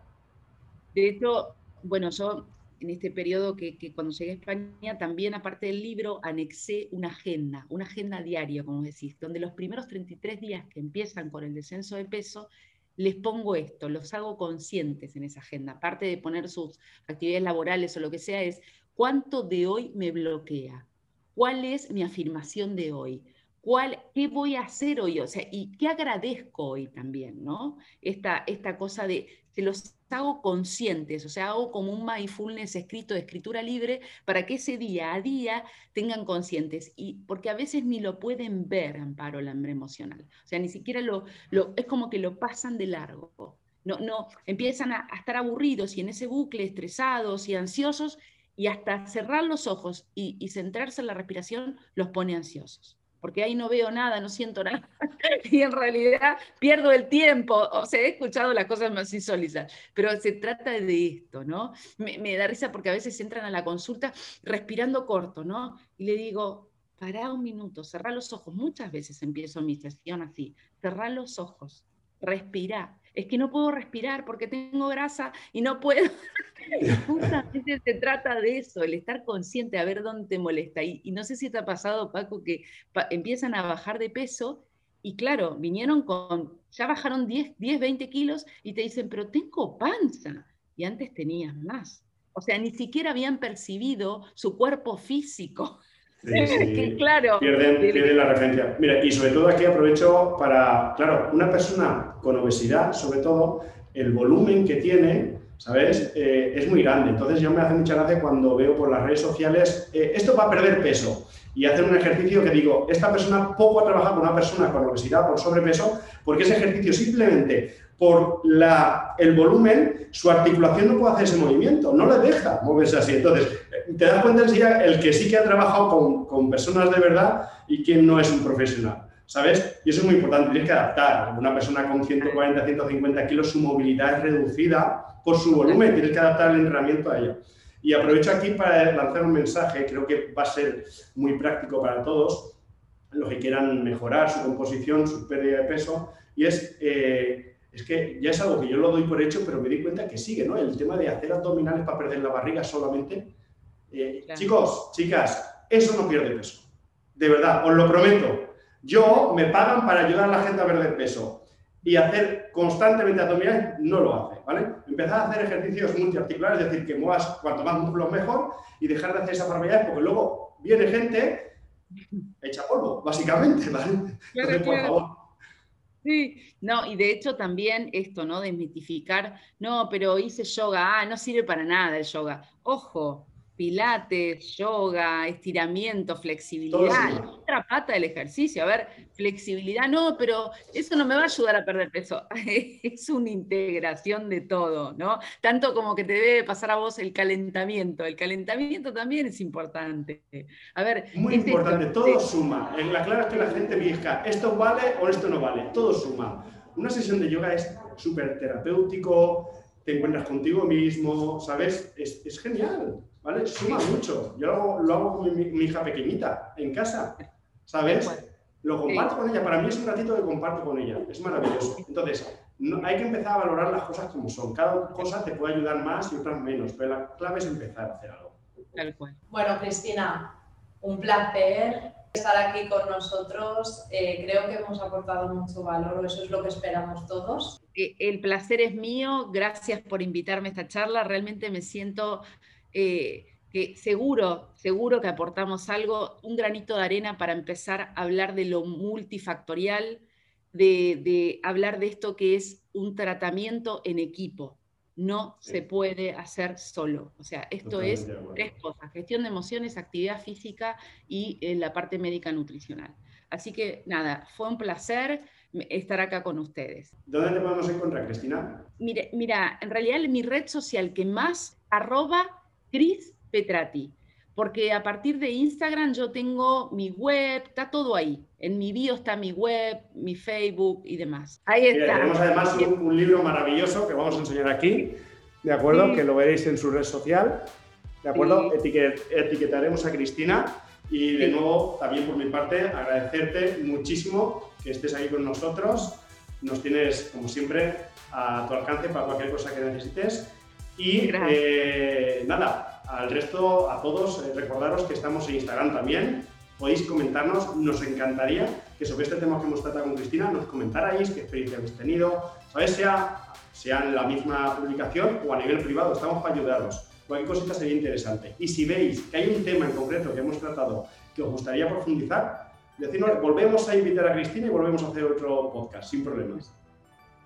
De hecho, bueno, yo en este periodo que, cuando llegué a España, también aparte del libro, anexé una agenda, una agenda diaria, como decís, donde los primeros 33 días que empiezan con el descenso de peso, les pongo esto, los hago conscientes en esa agenda. Aparte de poner sus actividades laborales o lo que sea, es cuánto de hoy me bloquea, cuál es mi afirmación de hoy, ¿Cuál, ¿Qué voy a hacer hoy? O sea, y qué agradezco hoy también, ¿no? Esta, esta cosa de, se los hago conscientes, o sea, hago como un mindfulness escrito de escritura libre para que ese día a día tengan conscientes. Y porque a veces ni lo pueden ver, Amparo, el hambre emocional. O sea, ni siquiera lo, es como que lo pasan de largo. No, no, empiezan a, a estar aburridos y en ese bucle estresados y ansiosos y hasta cerrar los ojos y, y centrarse en la respiración los pone ansiosos porque ahí no veo nada, no siento nada, y en realidad pierdo el tiempo, o sea, he escuchado las cosas más insólitas, pero se trata de esto, ¿no? Me, da risa porque a veces entran a la consulta respirando corto, ¿no? Y le digo, pará un minuto, cerrá los ojos, muchas veces empiezo mi sesión así, cerrá los ojos, respira, es que no puedo respirar porque tengo grasa y no puedo. Justamente se trata de eso, el estar consciente, a ver dónde te molesta. Y, no sé si te ha pasado, Paco, que empiezan a bajar de peso y claro, vinieron con, ya bajaron 10, 10, 20 kilos y te dicen, pero tengo panza. Y antes tenías más. O sea, ni siquiera habían percibido su cuerpo físico. Sí, claro. Pierden, la referencia. Mira, y sobre todo aquí aprovecho para, claro, una persona con obesidad, sobre todo, el volumen que tiene, ¿sabes? Eh, es muy grande. Entonces yo me hace mucha gracia cuando veo por las redes sociales, eh, esto va a perder peso. Y hacen un ejercicio que digo, esta persona poco ha trabajado con una persona con obesidad, por sobrepeso, porque ese ejercicio simplemente por la, el volumen, su articulación no puede hacer ese movimiento, no le deja moverse así. Entonces, te das cuenta el que sí que ha trabajado con, con personas de verdad y quien no es un profesional. ¿Sabes? Y eso es muy importante, tienes que adaptar. Una persona con 140, 150 kilos, su movilidad es reducida por su volumen, tienes que adaptar el entrenamiento a ella. Y aprovecho aquí para lanzar un mensaje, creo que va a ser muy práctico para todos, los que quieran mejorar su composición, su pérdida de peso, y es eh, es que ya es algo que yo lo doy por hecho, pero me di cuenta que sigue, ¿no? El tema de hacer abdominales para perder la barriga solamente. Eh, chicos, chicas, eso no pierde peso. De verdad, os lo prometo. Yo me pagan para ayudar a la gente a perder peso y hacer constantemente abdominales no lo hace, ¿vale? Empezar a hacer ejercicios multiarticulares, es decir, que muevas cuanto más músculos mejor y dejar de hacer esa barbaridades porque luego viene gente hecha polvo, básicamente, ¿vale? Entonces, por favor, Sí, no, y de hecho también esto, ¿no? Desmitificar, no, pero hice yoga, ah, no sirve para nada el yoga. Ojo, pilates, yoga, estiramiento, flexibilidad, otra pata del ejercicio. A ver, flexibilidad, no, pero eso no me va a ayudar a perder peso. es una integración de todo, ¿no? Tanto como que te debe pasar a vos el calentamiento. El calentamiento también es importante. A ver. Muy importante, todo suma. La clave es que la gente vieja, esto vale o esto no vale, todo suma. Una sesión de yoga es súper terapéutico, te encuentras contigo mismo, ¿sabes? Es, es genial. ¿Vale? Suma mucho. Yo lo hago, con mi, hija pequeñita en casa, ¿sabes? Lo comparto con ella. Para mí es un ratito que comparto con ella. Es maravilloso. Entonces, hay que empezar a valorar las cosas como son. Cada cosa te puede ayudar más y otras menos, pero la clave es empezar a hacer algo. Bueno, Cristina, un placer estar aquí con nosotros. Eh, creo que hemos aportado mucho valor, eso es lo que esperamos todos. Eh, el placer es mío, gracias por invitarme a esta charla. Realmente me siento eh, que seguro, seguro que aportamos algo, un granito de arena para empezar a hablar de lo multifactorial, de, hablar de esto que es un tratamiento en equipo. No se puede hacer solo. O sea, esto es tres cosas, gestión de emociones, actividad física y eh, la parte médica nutricional. Así que nada, fue un placer estar acá con ustedes. ¿Dónde te podemos encontrar, Cristina? Mire, mira, en realidad mi red social que más arroba Cris Petrati, porque a partir de Instagram yo tengo mi web, está todo ahí. En mi bio está mi web, mi Facebook y demás. Ahí está. tenemos además un, libro maravilloso que vamos a enseñar aquí, ¿de acuerdo? Que lo veréis en su red social, ¿de acuerdo? etiquetaremos a Cristina y de nuevo, también por mi parte, agradecerte muchísimo que estés aquí con nosotros. Nos tienes, como siempre, a tu alcance para cualquier cosa que necesites. Y eh, nada, al resto, a todos, eh, recordaros que estamos en Instagram también. Podéis comentarnos, nos encantaría que sobre este tema que hemos tratado con Cristina nos comentarais qué experiencia habéis tenido, ¿sabes? Sea, sea en la misma publicación o a nivel privado, estamos para ayudaros. Cualquier cosita sería interesante. Y si veis que hay un tema en concreto que hemos tratado que os gustaría profundizar, decirnos, volvemos a invitar a Cristina y volvemos a hacer otro podcast, sin problemas.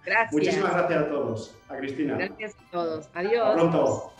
Gracias. Muchísimas gracias a todos. A Cristina. Gracias a todos. Adiós. Hasta pronto.